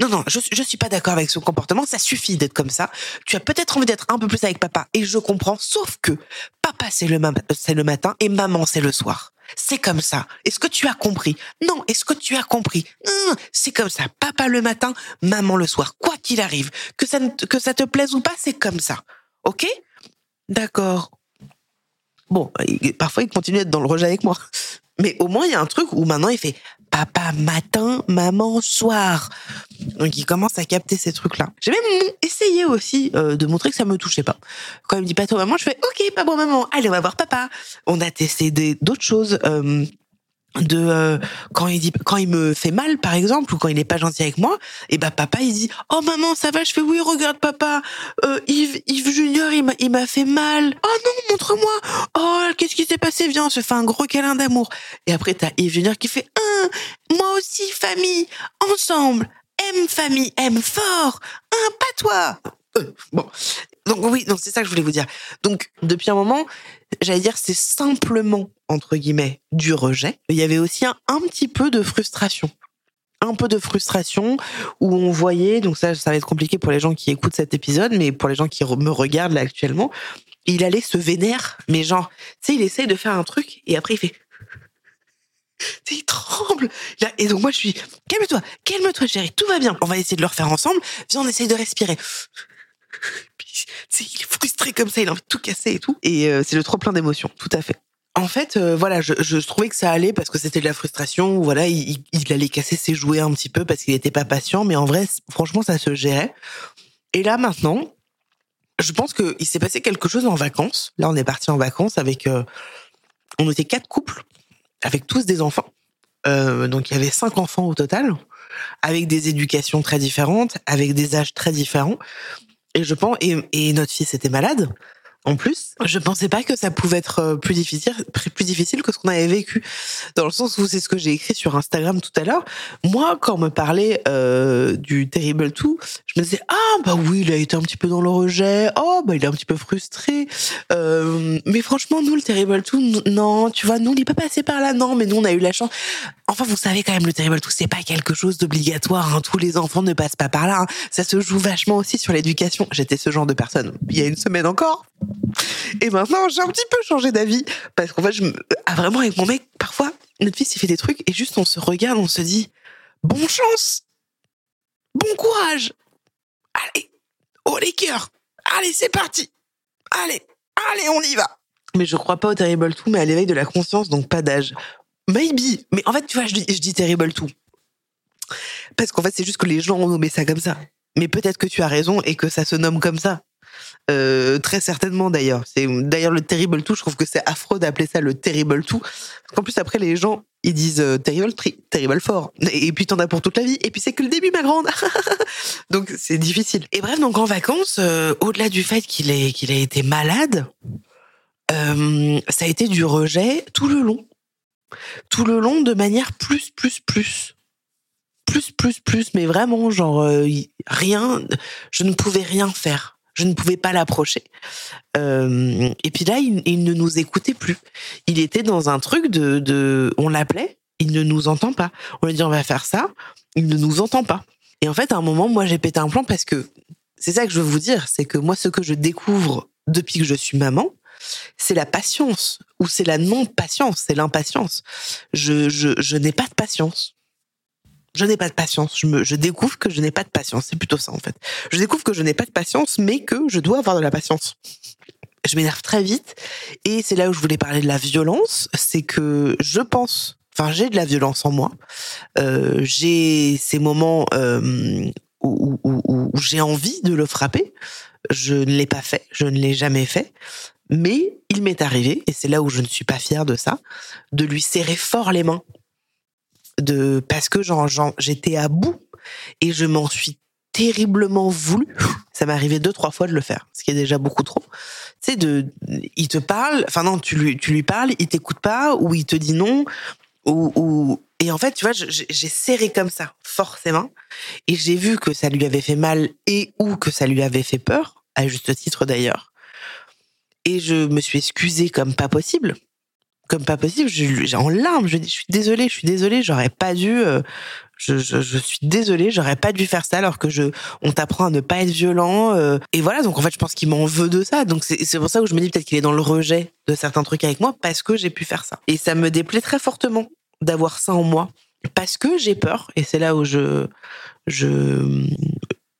non, non, je, je suis pas d'accord avec ce comportement. Ça suffit d'être comme ça. Tu as peut-être envie d'être un peu plus avec papa, et je comprends. Sauf que papa c'est le, c'est le matin et maman c'est le soir. C'est comme ça. Est-ce que tu as compris? Non. Est-ce que tu as compris? C'est comme ça. Papa le matin, maman le soir. Quoi qu'il arrive, que ça, que ça te plaise ou pas, c'est comme ça. Ok? D'accord. Bon, parfois il continue à être dans le rejet avec moi. <laughs> Mais au moins, il y a un truc où maintenant il fait papa matin, maman soir. Donc il commence à capter ces trucs-là. J'ai même essayé aussi euh, de montrer que ça me touchait pas. Quand il me dit pas toi maman, je fais ok pas bon maman, allez on va voir papa. On a testé d'autres choses. Euh, de euh, quand il dit quand il me fait mal par exemple ou quand il est pas gentil avec moi et bah papa il dit oh maman ça va je fais oui regarde papa. Euh, Yves Yves Junior il m'a il m'a fait mal oh non montre-moi oh qu'est-ce qui s'est passé? Viens on se fait un gros câlin d'amour et après t'as Yves Junior qui fait un moi aussi famille. Ensemble. Aime famille. Aime fort. Un pas toi. Euh, bon. Donc oui donc c'est ça que je voulais vous dire. Donc depuis un moment j'allais dire, c'est simplement, entre guillemets, du rejet. Il y avait aussi un, petit peu de frustration. Un peu de frustration où on voyait, donc ça, ça va être compliqué pour les gens qui écoutent cet épisode, mais pour les gens qui me regardent là actuellement, il allait se vénère, mais genre, tu sais, il essaye de faire un truc et après il fait <laughs> il tremble. Et donc moi je suis, calme-toi, calme-toi chérie, tout va bien. On va essayer de le refaire ensemble. Viens, on essaye de respirer il est frustré comme ça, il a envie de tout casser et tout. Et euh, c'est le trop plein d'émotions, tout à fait. En fait, euh, voilà, je, trouvais que ça allait parce que c'était de la frustration. Voilà, il, il, allait casser ses jouets un petit peu parce qu'il n'était pas patient, mais en vrai, franchement, ça se gérait. Et là, maintenant, je pense qu'il s'est passé quelque chose en vacances. Là, on est parti en vacances avec, euh, on était quatre couples avec tous des enfants. donc, il y avait cinq enfants au total, avec des éducations très différentes, avec des âges très différents. Et je pense, et, notre fils était malade. En plus, je pensais pas que ça pouvait être euh, plus difficile, plus difficile que ce qu'on avait vécu. Dans le sens où c'est ce que j'ai écrit sur Instagram tout à l'heure. Moi, quand on me parlait euh, du Terrible tout, je me disais ah bah oui, il a été un petit peu dans le rejet. Oh bah il est un petit peu frustré. Euh, mais franchement, nous le Terrible tout, non, tu vois, nous il est pas passé par là, non. Mais nous on a eu la chance. Enfin, vous savez quand même, le Terrible tout, c'est pas quelque chose d'obligatoire. Hein. Tous les enfants ne passent pas par là. Hein. Ça se joue vachement aussi sur l'éducation. J'étais ce genre de personne il y a une semaine encore. Et maintenant, j'ai un petit peu changé d'avis. Parce qu'en fait, je me... ah, vraiment, avec mon mec, parfois, notre fils, il fait des trucs et juste on se regarde, on se dit, bonne chance! Bon courage! Allez! Oh les cœurs! Allez, c'est parti! Allez! Allez, on y va! Mais je crois pas au Terrible tout mais à l'éveil de la conscience, donc pas d'âge. Maybe. Mais en fait, tu vois, je dis, je dis Terrible tout Parce qu'en fait, c'est juste que les gens ont nommé ça comme ça. Mais peut-être que tu as raison et que ça se nomme comme ça. Euh, très certainement d'ailleurs. C'est d'ailleurs le terrible tout. Je trouve que c'est affreux d'appeler ça le terrible tout. Parce qu'en plus après les gens ils disent euh, terrible terrible fort. Et puis t'en as pour toute la vie. Et puis c'est que le début ma grande. <laughs> donc c'est difficile. Et bref donc en vacances, euh, au-delà du fait qu'il ait qu'il a été malade, ça a été du rejet tout le long, tout le long de manière plus plus plus plus plus plus. Mais vraiment genre rien. Je ne pouvais rien faire Je ne pouvais pas l'approcher. Euh, et puis là, il, ne nous écoutait plus. Il était dans un truc de, de on l'appelait, il ne nous entend pas. On lui dit on va faire ça, il ne nous entend pas. Et en fait, à un moment, moi, j'ai pété un plan parce que c'est ça que je veux vous dire, c'est que moi, ce que je découvre depuis que je suis maman, c'est la patience ou c'est la non-patience, c'est l'impatience. Je, je, je n'ai pas de patience. Je n'ai pas de patience. Je, me, je découvre que je n'ai pas de patience. C'est plutôt ça, en fait. Je découvre que je n'ai pas de patience, mais que je dois avoir de la patience. Je m'énerve très vite. Et c'est là où je voulais parler de la violence. C'est que je pense, enfin, j'ai de la violence en moi. Euh, j'ai ces moments euh, où, où, j'ai envie de le frapper. Je ne l'ai pas fait. Je ne l'ai jamais fait. Mais il m'est arrivé, et c'est là où je ne suis pas fière de ça, de lui serrer fort les mains. De, parce que j'étais à bout et je m'en suis terriblement voulu. Ça m'est arrivé deux, trois fois de le faire, ce qui est déjà beaucoup trop. Tu sais, de, il te parle, enfin non, tu lui, tu lui parles, il t'écoute pas, ou il te dit non, ou, ou, et en fait, tu vois, j'ai serré comme ça, forcément, et j'ai vu que ça lui avait fait mal et ou que ça lui avait fait peur, à juste titre d'ailleurs et je me suis excusée comme pas possible comme pas possible. J'ai en larmes je dis je suis désolée je suis désolée j'aurais pas dû euh, je, je, je, suis désolée j'aurais pas dû faire ça alors que je on t'apprend à ne pas être violent euh, et voilà donc en fait je pense qu'il m'en veut de ça. Donc c'est pour ça que je me dis peut-être qu'il est dans le rejet de certains trucs avec moi parce que j'ai pu faire ça. Et ça me déplaît très fortement d'avoir ça en moi parce que j'ai peur. Et c'est là où je je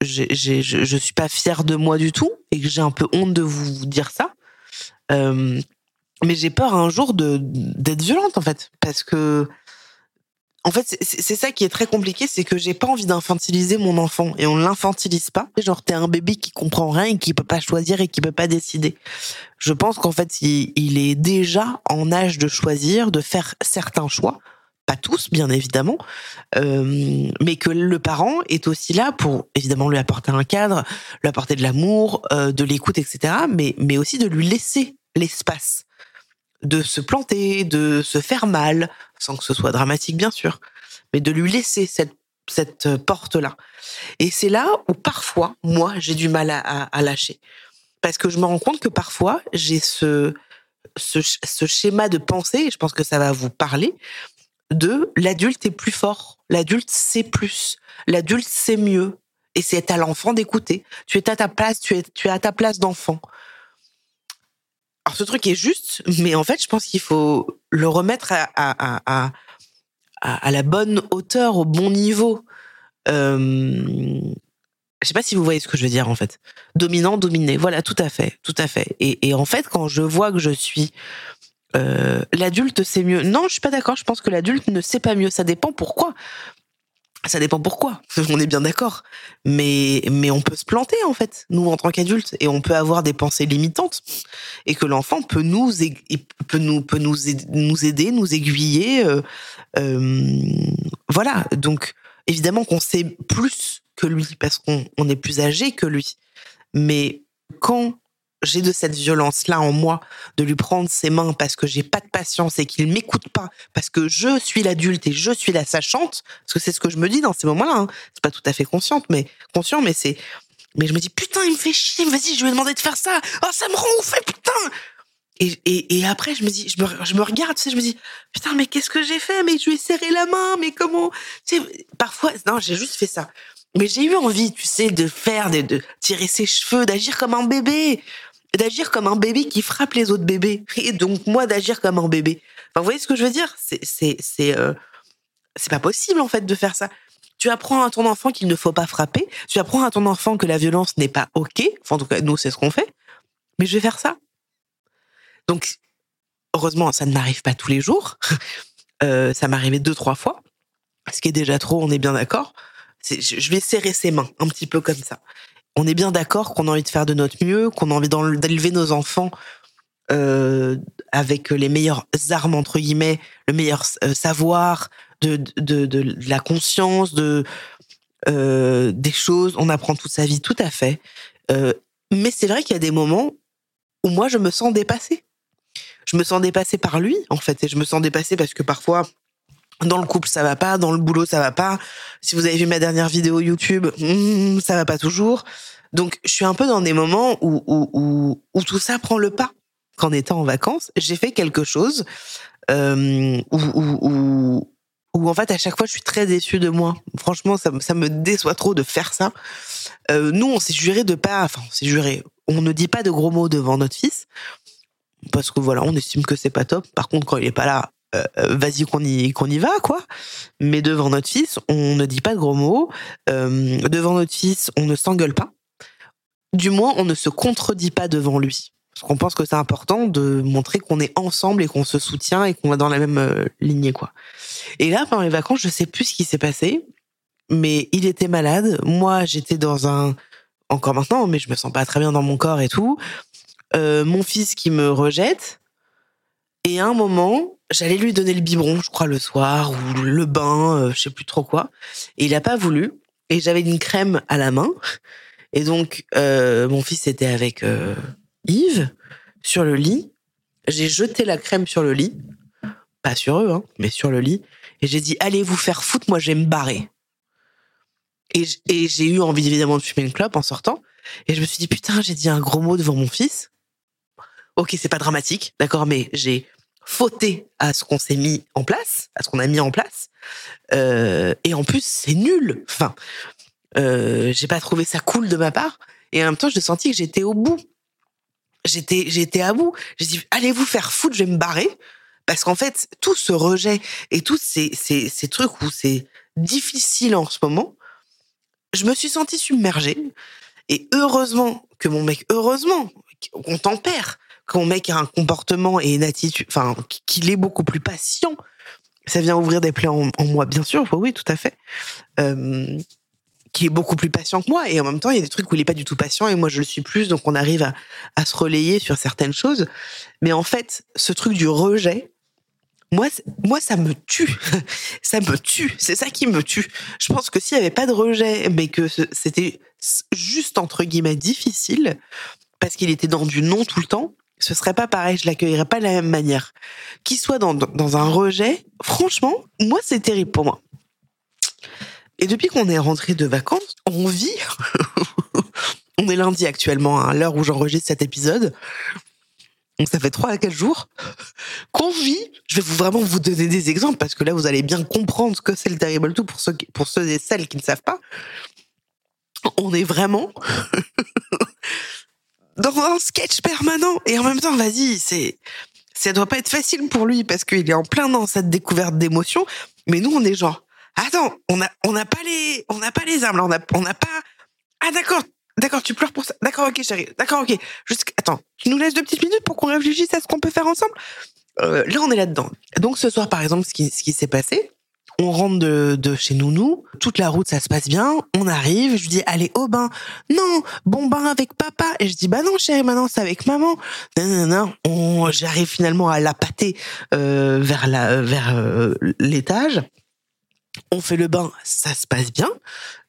j'ai, je, je suis pas fière de moi du tout et que j'ai un peu honte de vous dire ça. Euh, mais j'ai peur un jour de d'être violente en fait, parce que en fait c'est ça qui est très compliqué, c'est que j'ai pas envie d'infantiliser mon enfant et on l'infantilise pas. Genre t'es un bébé qui comprend rien et qui peut pas choisir et qui peut pas décider. Je pense qu'en fait il, il est déjà en âge de choisir, de faire certains choix pas tous, bien évidemment, euh, mais que le parent est aussi là pour évidemment lui apporter un cadre, lui apporter de l'amour, euh, de l'écoute, etc., mais, mais aussi de lui laisser l'espace de se planter, de se faire mal, sans que ce soit dramatique, bien sûr, mais de lui laisser cette, cette porte-là. Et c'est là où parfois, moi, j'ai du mal à, lâcher. Parce que je me rends compte que parfois, j'ai ce, ce, ce schéma de pensée, et je pense que ça va vous parler, de l'adulte est plus fort, l'adulte sait plus, l'adulte sait mieux. Et c'est à l'enfant d'écouter. Tu es à ta place, tu es, tu es à ta place d'enfant. Alors ce truc est juste, mais en fait, je pense qu'il faut le remettre à, la bonne hauteur, au bon niveau. Euh, je sais pas si vous voyez ce que je veux dire en fait. Dominant, dominé. Voilà, tout à fait, tout à fait. Et, en fait, quand je vois que je suis euh, l'adulte sait mieux. Non, je suis pas d'accord. Je pense que l'adulte ne sait pas mieux. Ça dépend pourquoi. Ça dépend pourquoi. <laughs> On est bien d'accord. Mais, mais on peut se planter, en fait, nous, en tant qu'adultes. Et on peut avoir des pensées limitantes. Et que l'enfant peut nous, peut nous, peut nous, nous aider, nous aiguiller. Euh, euh, voilà. Donc, évidemment qu'on sait plus que lui parce qu'on on est plus âgé que lui. Mais quand j'ai de cette violence-là en moi, de lui prendre ses mains parce que j'ai pas de patience et qu'il m'écoute pas, parce que je suis l'adulte et je suis la sachante, parce que c'est ce que je me dis dans ces moments-là. Hein. C'est pas tout à fait consciente, mais conscient, mais c'est, mais je me dis putain, il me fait chier. Vas-y, je lui ai demandé de faire ça. Oh, ça me rend ouf, putain. Et, et, et après, je me dis, je me, je me regarde, tu sais, je me dis, putain, mais qu'est-ce que j'ai fait? Mais je lui ai serré la main, mais comment? Tu sais, parfois, non, j'ai juste fait ça. Mais j'ai eu envie, tu sais, de faire, de, de tirer ses cheveux, d'agir comme un bébé d'agir comme un bébé qui frappe les autres bébés. Et donc, moi, d'agir comme un bébé. Enfin, vous voyez ce que je veux dire? C'est c'est c'est euh, c'est pas possible, en fait, de faire ça. Tu apprends à ton enfant qu'il ne faut pas frapper. Tu apprends à ton enfant que la violence n'est pas OK. Enfin, en tout cas, nous, c'est ce qu'on fait. Mais je vais faire ça. Donc, heureusement, ça ne m'arrive pas tous les jours. <laughs> Euh, ça m'est arrivé deux, trois fois. Ce qui est déjà trop, on est bien d'accord. Je vais serrer ses mains, un petit peu comme ça on est bien d'accord qu'on a envie de faire de notre mieux, qu'on a envie d'élever nos enfants euh, avec les meilleures armes entre guillemets, le meilleur euh, savoir, de, la conscience, de euh, des choses. On apprend toute sa vie, tout à fait. Mais c'est vrai qu'il y a des moments où moi je me sens dépassée. Je me sens dépassée par lui en fait, et je me sens dépassée parce que parfois dans le couple ça va pas, dans le boulot ça va pas. Si vous avez vu ma dernière vidéo YouTube, hmm, ça va pas toujours. Donc, je suis un peu dans des moments où, tout ça prend le pas. Qu'en étant en vacances, j'ai fait quelque chose euh, où, en fait, à chaque fois, je suis très déçue de moi. Franchement, ça, ça me déçoit trop de faire ça. Euh, nous, on s'est juré de pas... Enfin, on s'est juré. On ne dit pas de gros mots devant notre fils. Parce que voilà, on estime que c'est pas top. Par contre, quand il est pas là, euh, vas-y qu'on y qu'on y va quoi. Mais devant notre fils, on ne dit pas de gros mots. Euh, devant notre fils, on ne s'engueule pas. Du moins, on ne se contredit pas devant lui. Parce qu'on pense que c'est important de montrer qu'on est ensemble et qu'on se soutient et qu'on va dans la même euh, lignée quoi. Et là, pendant les vacances, je sais plus ce qui s'est passé, mais il était malade. Moi, j'étais dans un encore maintenant, mais je me sens pas très bien dans mon corps et tout. Mon fils qui me rejette. Et à un moment, j'allais lui donner le biberon, je crois, le soir, ou le bain, euh, je sais plus trop quoi. Et il a pas voulu. Et j'avais une crème à la main. Et donc, euh, mon fils était avec euh, Yves sur le lit. J'ai jeté la crème sur le lit. Pas sur eux, hein, mais sur le lit. Et j'ai dit, allez vous faire foutre, moi je vais me barrer. Et, j'ai eu envie évidemment de fumer une clope en sortant. Et je me suis dit, putain, j'ai dit un gros mot devant mon fils. Ok, c'est pas dramatique, d'accord, mais j'ai fauté à ce qu'on s'est mis en place, à ce qu'on a mis en place. Euh, et en plus, c'est nul. Enfin, euh, j'ai pas trouvé ça cool de ma part. Et en même temps, j'ai senti que j'étais au bout. J'étais, j'étais à bout. J'ai dit, allez vous faire foutre, je vais me barrer. Parce qu'en fait, tout ce rejet et tous ces, ces, ces trucs où c'est difficile en ce moment, je me suis sentie submergée. Et heureusement que mon mec, heureusement qu'on tempère, mon mec a un comportement et une attitude, enfin, qu'il est beaucoup plus patient. Ça vient ouvrir des plaies en, moi, bien sûr, oui, tout à fait. Euh, qui est beaucoup plus patient que moi. Et en même temps, il y a des trucs où il est pas du tout patient et moi, je le suis plus. Donc, on arrive à, à se relayer sur certaines choses. Mais en fait, ce truc du rejet, moi, moi, ça me tue. <laughs> ça me tue. C'est ça qui me tue. Je pense que s'il y avait pas de rejet, mais que c'était juste entre guillemets difficile, parce qu'il était dans du non tout le temps, ce serait pas pareil. Je l'accueillerais pas de la même manière. Qu'il soit dans, dans, un rejet, franchement, moi, c'est terrible pour moi. Et depuis qu'on est rentré de vacances, on vit. <laughs> on est lundi actuellement, hein, à l'heure où j'enregistre cet épisode. Donc ça fait trois à quatre jours qu'on vit. Je vais vous vraiment vous donner des exemples parce que là vous allez bien comprendre ce que c'est le Terrible Two pour ceux, pour ceux et celles qui ne savent pas. On est vraiment <laughs> dans un sketch permanent et en même temps, vas-y, c'est ça doit pas être facile pour lui parce qu'il est en plein dans cette découverte d'émotions. Mais nous, on est genre, attends, on a on n'a pas les on n'a pas les armes là, on a on n'a pas. Ah d'accord, d'accord, tu pleures pour ça. D'accord, ok, chérie. D'accord, ok. Juste, attends, tu nous laisses deux petites minutes pour qu'on réfléchisse à ce qu'on peut faire ensemble? Euh, là, on est là-dedans. Donc ce soir, par exemple, ce qui ce qui s'est passé. On rentre de, de chez Nounou, toute la route ça se passe bien, on arrive, je dis allez au bain. Non, bon bain avec papa. Et je dis bah non chérie, maintenant c'est avec maman. Non, non, non, on, j'arrive finalement à la pâter euh, vers la vers euh, l'étage. On fait le bain, ça se passe bien.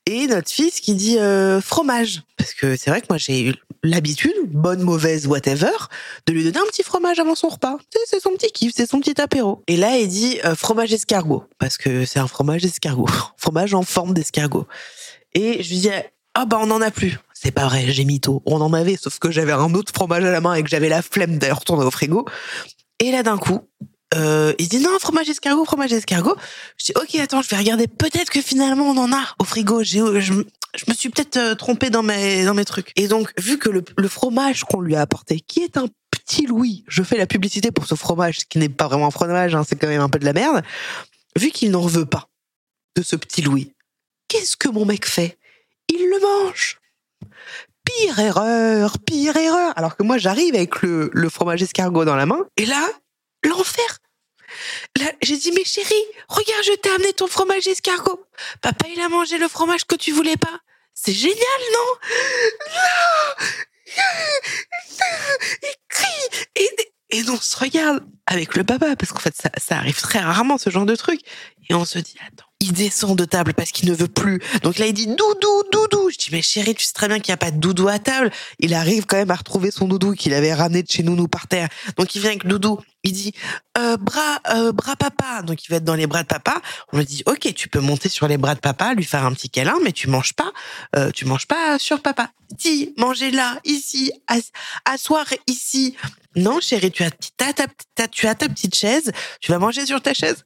Et notre fils qui dit euh, fromage. Parce que c'est vrai que moi j'ai eu l'habitude, bonne, mauvaise, whatever, de lui donner un petit fromage avant son repas. C'est son petit kiff, c'est son petit apéro. Et là, il dit euh, fromage escargot. Parce que c'est un fromage escargot. <laughs> fromage en forme d'escargot. Et je lui dis, ah bah on en a plus. C'est pas vrai, j'ai mytho. On en avait, sauf que j'avais un autre fromage à la main et que j'avais la flemme d'aller retourner au frigo. Et là, d'un coup, euh, il dit non, fromage escargot, fromage escargot. Je dis ok, attends, je vais regarder. Peut-être que finalement on en a au frigo. Je me suis peut-être euh, trompée dans mes dans mes trucs. Et donc vu que le, le fromage qu'on lui a apporté, qui est un petit Louis, je fais la publicité pour ce fromage qui n'est pas vraiment un fromage, hein, c'est quand même un peu de la merde. Vu qu'il n'en veut pas de ce petit Louis, qu'est-ce que mon mec fait? Il le mange. Pire erreur, pire erreur. Alors que moi j'arrive avec le, le fromage escargot dans la main et là l'enfer. Là, j'ai dit, mais chérie, regarde, je t'ai amené ton fromage escargot. Papa, il a mangé le fromage que tu voulais pas. C'est génial, non? Non Il crie et, et on se regarde avec le papa, parce qu'en fait, ça, ça arrive très rarement, ce genre de truc. Et on se dit, attends, il descend de table parce qu'il ne veut plus. Donc là, il dit doudou, doudou. Je dis, mais chérie, tu sais très bien qu'il n'y a pas de doudou à table. Il arrive quand même à retrouver son doudou qu'il avait ramené de chez nous par terre. Donc il vient avec doudou. Il dit, euh, bras, euh, bras papa. Donc il va être dans les bras de papa. On lui dit, ok, tu peux monter sur les bras de papa, lui faire un petit câlin, mais tu manges pas, euh, tu manges pas sur papa. Dis, mangez là, ici, asseoir ici. Non, chérie, tu as, ta, tu as ta petite chaise, tu vas manger sur ta chaise.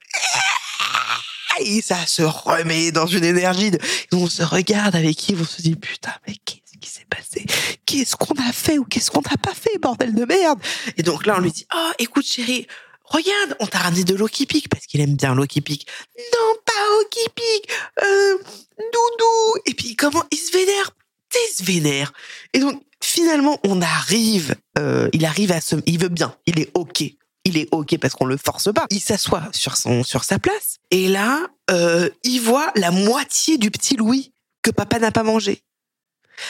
Et ça se remet dans une énergie. De... On se regarde avec Yves, on se dit putain, mais qu'est-ce qui s'est passé? Qu'est-ce qu'on a fait ou qu'est-ce qu'on n'a pas fait, bordel de merde? Et donc là, on lui dit oh, écoute chérie, regarde, on t'a ramené de l'eau qui pique parce qu'il aime bien l'eau qui pique. Non, pas eau qui pique, euh, doudou. Et puis comment il se vénère? Il se vénère. Et donc finalement, on arrive, euh, il arrive à se, il veut bien, il est ok il est ok parce qu'on le force pas. Il s'assoit sur son sur sa place et là, euh, il voit la moitié du petit Louis que papa n'a pas mangé,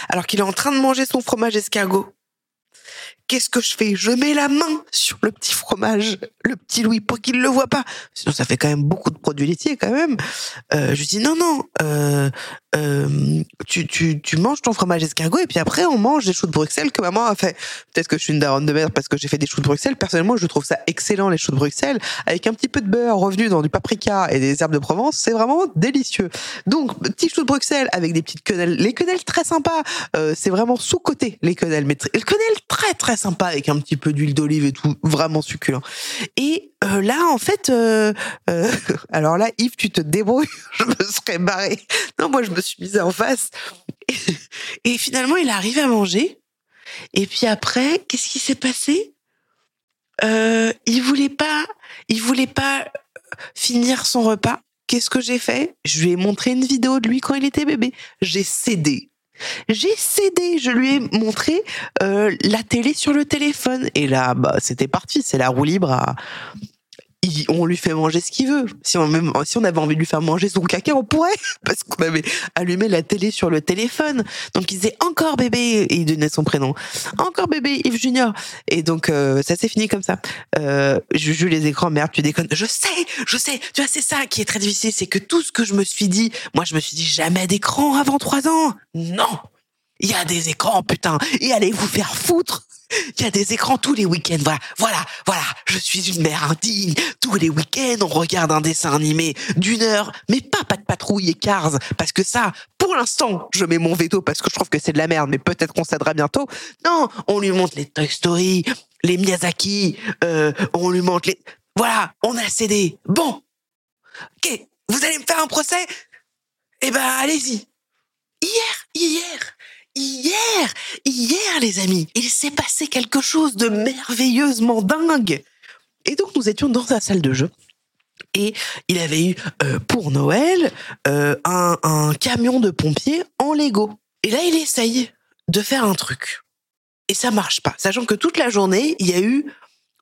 alors qu'il est en train de manger son fromage escargot qu'est-ce que je fais? Je mets la main sur le petit fromage, le petit Louis, pour qu'il le voit pas. Sinon, ça fait quand même beaucoup de produits laitiers quand même. Euh, je dis non, non, euh, euh, tu, tu, tu manges ton fromage escargot et puis après on mange des choux de Bruxelles que maman a fait. Peut-être que je suis une daronne de merde parce que j'ai fait des choux de Bruxelles. Personnellement, je trouve ça excellent les choux de Bruxelles avec un petit peu de beurre revenu dans du paprika et des herbes de Provence, c'est vraiment délicieux. Donc petit choux de Bruxelles avec des petites quenelles, les quenelles très sympas. Euh, c'est vraiment sous côté les quenelles, mais les quenelles très très sympa avec un petit peu d'huile d'olive et tout, vraiment succulent. Et euh, là, en fait, euh, euh, <laughs> alors là, Yves, tu te débrouilles, <laughs> je me serais barré. Non, moi, je me suis mise en face. Et, finalement, il arrive à manger. Et puis après, qu'est-ce qui s'est passé? Il voulait pas, il voulait pas finir son repas. Qu'est-ce que j'ai fait? Je lui ai montré une vidéo de lui quand il était bébé. J'ai cédé. J'ai cédé, je lui ai montré euh, la télé sur le téléphone. Et là, bah, c'était parti, c'est la roue libre à, on lui fait manger ce qu'il veut. Si on, même, si on avait envie de lui faire manger son caca, on pourrait, <laughs> parce qu'on avait allumé la télé sur le téléphone. Donc il disait encore bébé, et il donnait son prénom. Encore bébé, Yves Junior. Et donc euh, ça s'est fini comme ça. Euh, je joue les écrans, merde, tu déconnes. Je sais, je sais. Tu vois, c'est ça qui est très difficile, c'est que tout ce que je me suis dit, moi je me suis dit jamais d'écran avant trois ans. Non, il y a des écrans, putain, et allez vous faire foutre. <laughs> Il y a des écrans tous les week-ends. Voilà, voilà, voilà. Je suis une mère indigne. Tous les week-ends, on regarde un dessin animé d'une heure, mais pas pas de patrouille et Cars, parce que ça, pour l'instant, je mets mon veto parce que je trouve que c'est de la merde, mais peut-être qu'on s'aidera bientôt. Non, on lui montre les Toy Story, les Miyazaki, euh, on lui montre les. Voilà, on a cédé. Bon, ok, vous allez me faire un procès? Eh ben, allez-y. Hier, hier, hier, hier les amis, il s'est passé quelque chose de merveilleusement dingue. Et donc nous étions dans sa salle de jeu. Et il avait eu euh, pour Noël euh, un, camion de pompiers en Lego. Et là, il essaye de faire un truc. Et ça marche pas. Sachant que toute la journée, il y a eu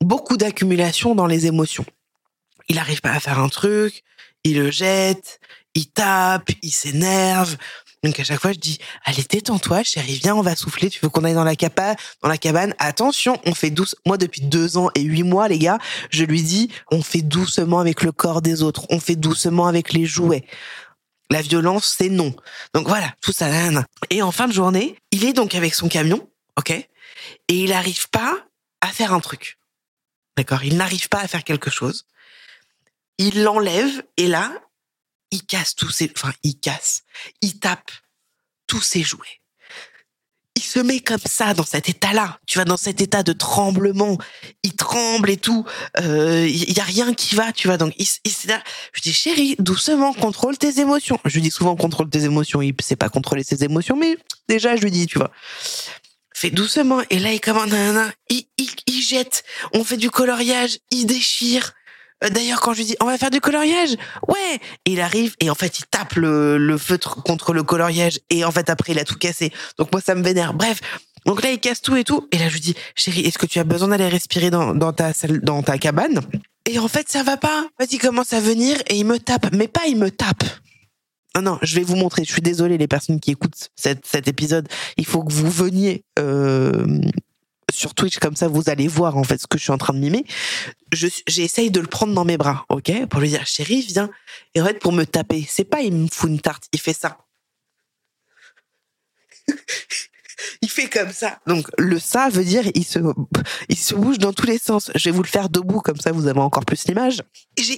beaucoup d'accumulation dans les émotions. Il n'arrive pas à faire un truc, il le jette, il tape, il s'énerve. Donc à chaque fois, je dis, allez, détends-toi, chérie, viens, on va souffler. Tu veux qu'on aille dans la cabane, dans la cabane? Attention, on fait douce. Moi, depuis deux ans et huit mois, les gars, je lui dis, on fait doucement avec le corps des autres. On fait doucement avec les jouets. La violence, c'est non. Donc voilà, tout ça. Et en fin de journée, il est donc avec son camion, ok, et il n'arrive pas à faire un truc. D'accord? Il n'arrive pas à faire quelque chose. Il l'enlève et là, il casse tous ses, enfin, il casse, il tape tous ses jouets. Il se met comme ça dans cet état-là. Tu vois, dans cet état de tremblement, il tremble et tout. Euh, il y a rien qui va, tu vois. Donc, il, il, je dis chérie, doucement, contrôle tes émotions. Je lui dis souvent contrôle tes émotions. Il sait pas contrôler ses émotions, mais déjà je lui dis, tu vois fais doucement. Et là, il commande un, il, il, il jette. On fait du coloriage, il déchire. Euh, d'ailleurs, quand je lui dis on va faire du coloriage, ouais, il arrive et en fait il tape le, feutre contre le coloriage et en fait après il a tout cassé. Donc moi ça me vénère. Bref, donc là il casse tout et tout et là je lui dis chérie, est-ce que tu as besoin d'aller respirer dans, ta salle, dans ta cabane? Et en fait ça va pas. En fait il commence à venir et il me tape, mais pas il me tape. Non, non, je vais vous montrer. Je suis désolée, les personnes qui écoutent cet, cet épisode. Il faut que vous veniez euh, sur Twitch comme ça, vous allez voir en fait ce que je suis en train de mimer. J'essaye de le prendre dans mes bras, ok, pour lui dire chérie, viens. Et en fait, pour me taper, c'est pas il me fout une tarte, il fait ça. <laughs> il fait comme ça. Donc le ça veut dire il se il se bouge dans tous les sens. Je vais vous le faire debout comme ça vous avez encore plus l'image.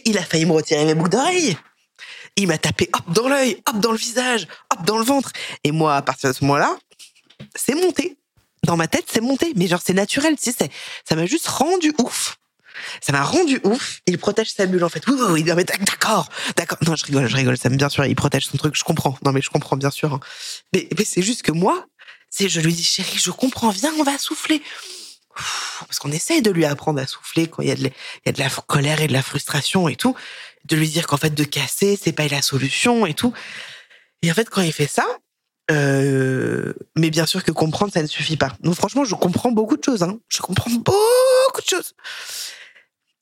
Il a failli me retirer mes boucles d'oreilles. Il m'a tapé hop dans l'œil, hop dans le visage, hop dans le ventre. Et moi à partir de ce moment-là, c'est monté. Dans ma tête, c'est monté, mais genre c'est naturel, tu sais, ça m'a juste rendu ouf. Ça m'a rendu ouf. Il protège sa bulle en fait. Oui, oui, oui. d'accord, d'accord. Non, je rigole, je rigole. Ça me bien sûr. Il protège son truc. Je comprends. Non, mais je comprends bien sûr. Hein. Mais, mais c'est juste que moi, je lui dis, chérie, je comprends, viens, on va souffler. Parce qu'on essaye de lui apprendre à souffler quand il y a de il y a de la colère et de la frustration et tout. De lui dire qu'en fait, de casser, c'est pas la solution et tout. Et en fait, quand il fait ça, euh, mais bien sûr que comprendre, ça ne suffit pas. Donc franchement, je comprends beaucoup de choses. Hein. Je comprends beaucoup de choses.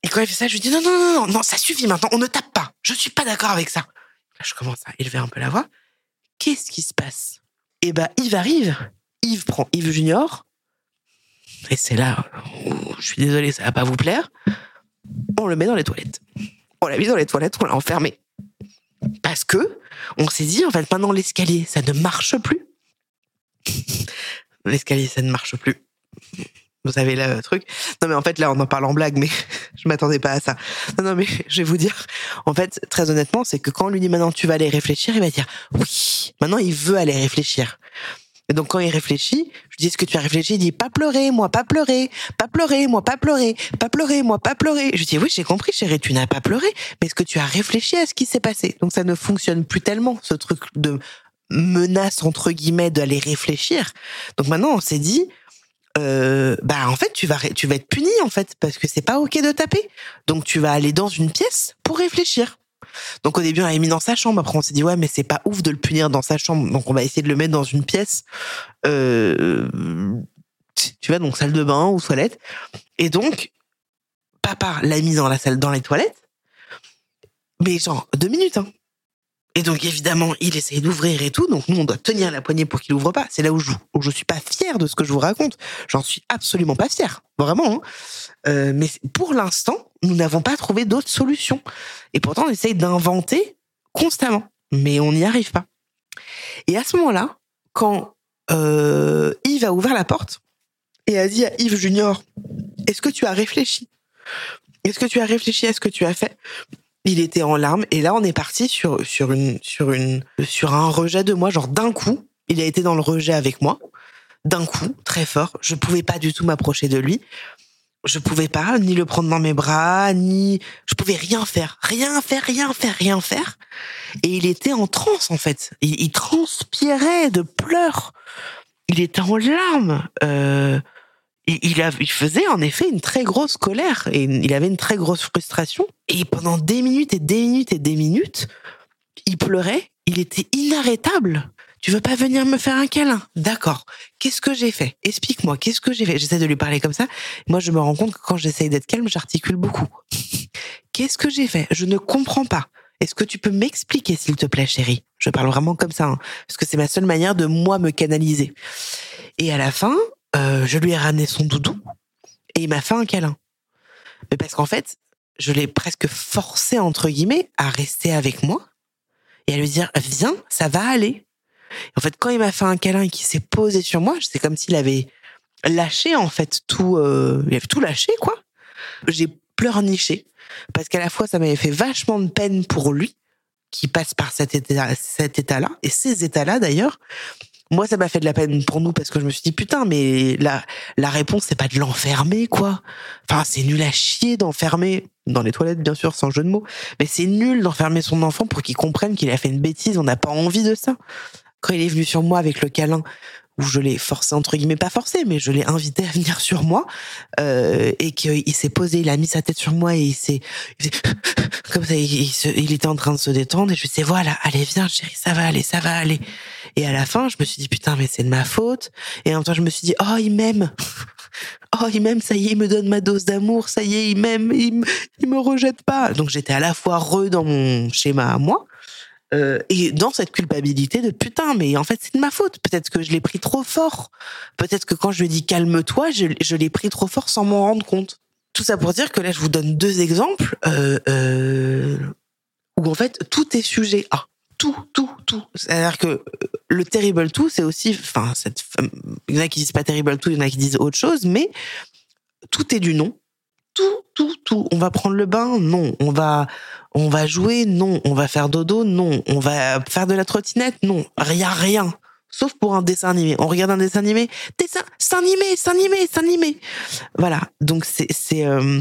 Et quand il fait ça, je lui dis non, non, non, non, ça suffit maintenant, on ne tape pas. Je suis pas d'accord avec ça. Là, je commence à élever un peu la voix. Qu'est-ce qui se passe? Eh ben, Yves arrive Yves prend Yves Junior, et c'est là où je suis désolé, ça va pas vous plaire. On le met dans les toilettes. On l'a mis dans les toilettes, on l'a enfermé. Parce que on s'est dit, en fait, maintenant l'escalier, ça ne marche plus. l'escalier, ça ne marche plus. Vous savez le truc. Non mais en fait là on en parle en blague, mais <laughs> je m'attendais pas à ça. Non non mais je vais vous dire, en fait très honnêtement, c'est que quand on lui dit maintenant tu vas aller réfléchir, il va dire oui. Maintenant il veut aller réfléchir. Et donc quand il réfléchit, je dis est-ce que tu as réfléchi? Il dit pas pleurer, moi pas pleurer, pas pleurer, moi pas pleurer, pas pleurer, moi pas pleurer. Je dis oui j'ai compris chérie, tu n'as pas pleuré, mais est-ce que tu as réfléchi à ce qui s'est passé? Donc ça ne fonctionne plus tellement ce truc de menace entre guillemets d'aller réfléchir. Donc maintenant on s'est dit euh, bah en fait tu vas tu vas être puni en fait parce que c'est pas ok de taper. Donc tu vas aller dans une pièce pour réfléchir. Donc au début, on l'a mis dans sa chambre. Après, on s'est dit ouais, mais c'est pas ouf de le punir dans sa chambre. Donc on va essayer de le mettre dans une pièce. Euh, tu vois, donc salle de bain ou toilette. Et donc, papa l'a mis dans la salle, dans les toilettes. Mais genre deux minutes. Hein. Et donc évidemment, il essaye d'ouvrir et tout. Donc nous, on doit tenir la poignée pour qu'il ouvre pas. C'est là où je, où je suis pas fier de ce que je vous raconte. J'en suis absolument pas fier, vraiment. Hein. Euh, mais pour l'instant, nous n'avons pas trouvé d'autres solutions. Et pourtant, on essaye d'inventer constamment, mais on n'y arrive pas. Et à ce moment-là, quand euh, Yves a ouvert la porte et a dit à Yves Junior, est-ce que tu as réfléchi? Est-ce que tu as réfléchi à ce que tu as fait? Il était en larmes et là on est parti sur sur une sur une sur un rejet de moi genre d'un coup il a été dans le rejet avec moi d'un coup très fort je pouvais pas du tout m'approcher de lui je pouvais pas ni le prendre dans mes bras, ni je pouvais rien faire, rien faire, rien faire, rien faire. Et il était en transe en fait. Il, transpirait de pleurs. Il était en larmes. Euh, il, faisait en effet une très grosse colère et il avait une très grosse frustration. Et pendant des minutes et des minutes et des minutes, il pleurait. Il était inarrêtable. Tu veux pas venir me faire un câlin? D'accord. Qu'est-ce que j'ai fait? Explique-moi, qu'est-ce que j'ai fait? J'essaie de lui parler comme ça. Moi, je me rends compte que quand j'essaye d'être calme, j'articule beaucoup. <laughs> qu'est-ce que j'ai fait? Je ne comprends pas. Est-ce que tu peux m'expliquer, s'il te plaît, chérie? Je parle vraiment comme ça, hein, parce que c'est ma seule manière de moi me canaliser. Et à la fin, euh, je lui ai ramené son doudou et il m'a fait un câlin. Mais parce qu'en fait, je l'ai presque forcé entre guillemets à rester avec moi et à lui dire viens, ça va aller. En fait, quand il m'a fait un câlin et qu'il s'est posé sur moi, c'est comme s'il avait lâché en fait tout, euh, il avait tout lâché quoi. J'ai pleurniché parce qu'à la fois ça m'avait fait vachement de peine pour lui qui passe par cet état, cet état-là et ces états-là d'ailleurs. Moi, ça m'a fait de la peine pour nous parce que je me suis dit putain, mais la la réponse c'est pas de l'enfermer quoi. Enfin, c'est nul à chier d'enfermer dans les toilettes bien sûr sans jeu de mots, mais c'est nul d'enfermer son enfant pour qu'il comprenne qu'il a fait une bêtise. On n'a pas envie de ça quand il est venu sur moi avec le câlin, où je l'ai forcé entre guillemets pas forcé mais je l'ai invité à venir sur moi euh, et qu'il s'est posé il a mis sa tête sur moi et il s'est <laughs> comme ça il, il, était en train de se détendre et je lui disais voilà allez viens chérie ça va aller ça va aller. Et à la fin je me suis dit putain mais c'est de ma faute. Et en même temps je me suis dit oh il m'aime. <laughs> Oh il m'aime ça y est il me donne ma dose d'amour ça y est il m'aime il, il me rejette pas. Donc j'étais à la fois heureux dans mon schéma à moi Euh, et dans cette culpabilité de putain, mais en fait c'est de ma faute. Peut-être que je l'ai pris trop fort. Peut-être que quand je lui dis calme-toi, je, l'ai pris trop fort sans m'en rendre compte. Tout ça pour dire que là, je vous donne deux exemples euh, euh, où en fait tout est sujet à tout, tout, tout. C'est-à-dire que le terrible tout, c'est aussi, enfin, il y en a qui disent pas terrible tout, il y en a qui disent autre chose, mais tout est du non. Tout, tout, tout. On va prendre le bain, non. On va, on va jouer, non. On va faire dodo, non. On va faire de la trottinette, non. Rien, rien. Sauf pour un dessin animé. On regarde un dessin animé, dessin, c'est animé, c'est. Voilà. Donc c'est, c'est, euh,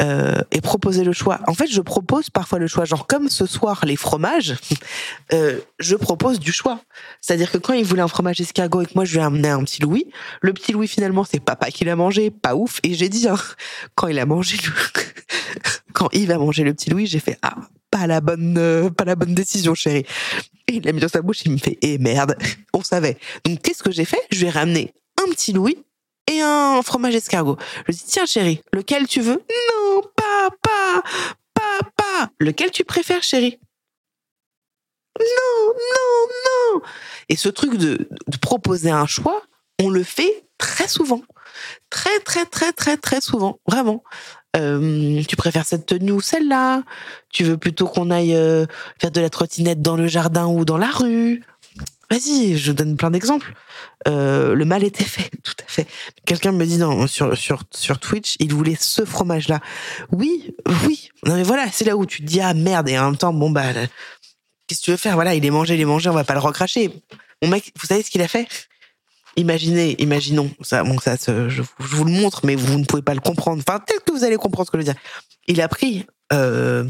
euh, et proposer le choix. En fait, je propose parfois le choix. Genre comme ce soir les fromages, euh, je propose du choix. C'est-à-dire que quand il voulait un fromage escargot et que moi je lui ai amené un petit Louis, le petit Louis finalement c'est papa qui l'a mangé, pas ouf. Et j'ai dit hein, quand il a mangé, <laughs> quand il va manger le petit Louis, j'ai fait ah pas la bonne euh, pas la bonne décision chérie. Et il l'a mis dans sa bouche, il me fait eh merde, on savait. Donc qu'est-ce que j'ai fait? Je lui ai ramené un petit Louis et un fromage escargot. Je dis tiens chérie, lequel tu veux? Non, papa, papa. Lequel tu préfères chérie? Non, non, non. Et ce truc de, de proposer un choix, on le fait très souvent. Très, très, très, très, très souvent. Vraiment. Euh, tu préfères cette tenue ou celle-là? Tu veux plutôt qu'on aille euh, faire de la trottinette dans le jardin ou dans la rue? Vas-y, je donne plein d'exemples. Euh, le mal était fait, <laughs> tout à fait. Quelqu'un me dit sur, sur, sur Twitch, il voulait ce fromage-là. Oui, oui. Non mais voilà, c'est là où tu te dis ah merde et en même temps bon bah qu'est-ce que tu veux faire? Voilà, il est mangé, il est mangé, on va pas le recracher. Mon mec, vous savez ce qu'il a fait? Imaginez, imaginons, ça, bon, ça, je, je, vous le montre, mais vous ne pouvez pas le comprendre. Enfin, peut-être que vous allez comprendre ce que je veux dire. Il a pris euh,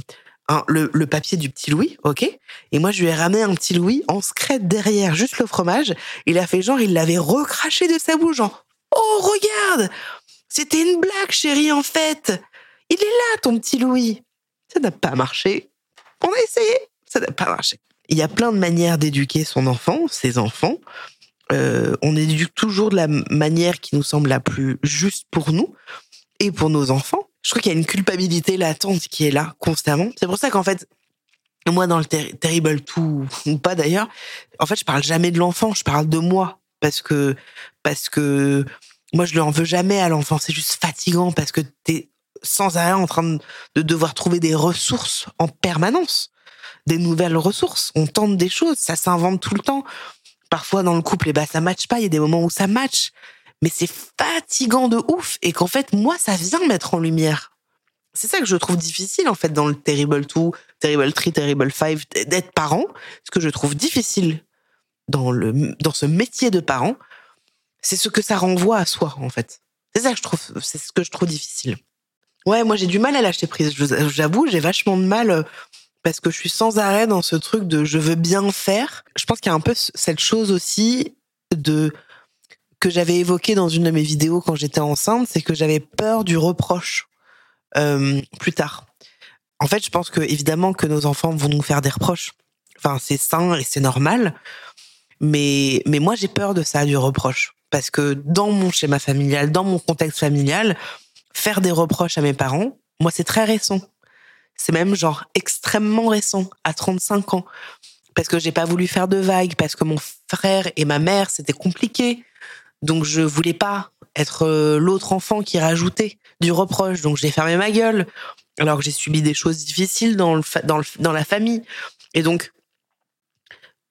le, papier du petit Louis, ok? Et moi, je lui ai ramené un petit Louis en secret derrière, juste le fromage. Il a fait genre, il l'avait recraché de sa bouche, genre, oh, regarde C'était une blague, chérie, en fait Il est là, ton petit Louis Ça n'a pas marché. On a essayé, ça n'a pas marché. Il y a plein de manières d'éduquer son enfant, ses enfants euh, on éduque toujours de la manière qui nous semble la plus juste pour nous et pour nos enfants. Je crois qu'il y a une culpabilité latente qui est là constamment. C'est pour ça qu'en fait, moi, dans le ter Terrible tout ou pas d'ailleurs, en fait, je parle jamais de l'enfant, je parle de moi parce que parce que moi, je lui en veux jamais à l'enfant. C'est juste fatigant parce que t'es sans arrêt en train de devoir trouver des ressources en permanence, des nouvelles ressources. On tente des choses, ça s'invente tout le temps parfois dans le couple, et eh ben ça matche pas. Il y a des moments où ça match, mais c'est fatigant de ouf et qu'en fait moi ça vient mettre en lumière. C'est ça que je trouve difficile en fait dans le Terrible 2, Terrible 3, Terrible 5 d'être parent. Ce que je trouve difficile dans le dans ce métier de parent, c'est ce que ça renvoie à soi en fait. C'est ça que je trouve, c'est ce que je trouve difficile. Ouais, moi j'ai du mal à lâcher prise. J'avoue, j'ai vachement de mal euh, parce que je suis sans arrêt dans ce truc de je veux bien faire. Je pense qu'il y a un peu cette chose aussi de que j'avais évoqué dans une de mes vidéos quand j'étais enceinte, c'est que j'avais peur du reproche euh, plus tard. En fait, je pense que évidemment que nos enfants vont nous faire des reproches. Enfin, c'est sain et c'est normal. Mais mais moi j'ai peur de ça, du reproche, parce que dans mon schéma familial, dans mon contexte familial, faire des reproches à mes parents, moi c'est très récent. C'est même genre extrêmement récent, à 35 ans. Parce que j'ai pas voulu faire de vagues, parce que mon frère et ma mère, c'était compliqué. Donc je voulais pas être euh, l'autre enfant qui rajoutait du reproche. Donc j'ai fermé ma gueule. Alors que j'ai subi des choses difficiles dans, le, dans, le, dans la famille. Et donc,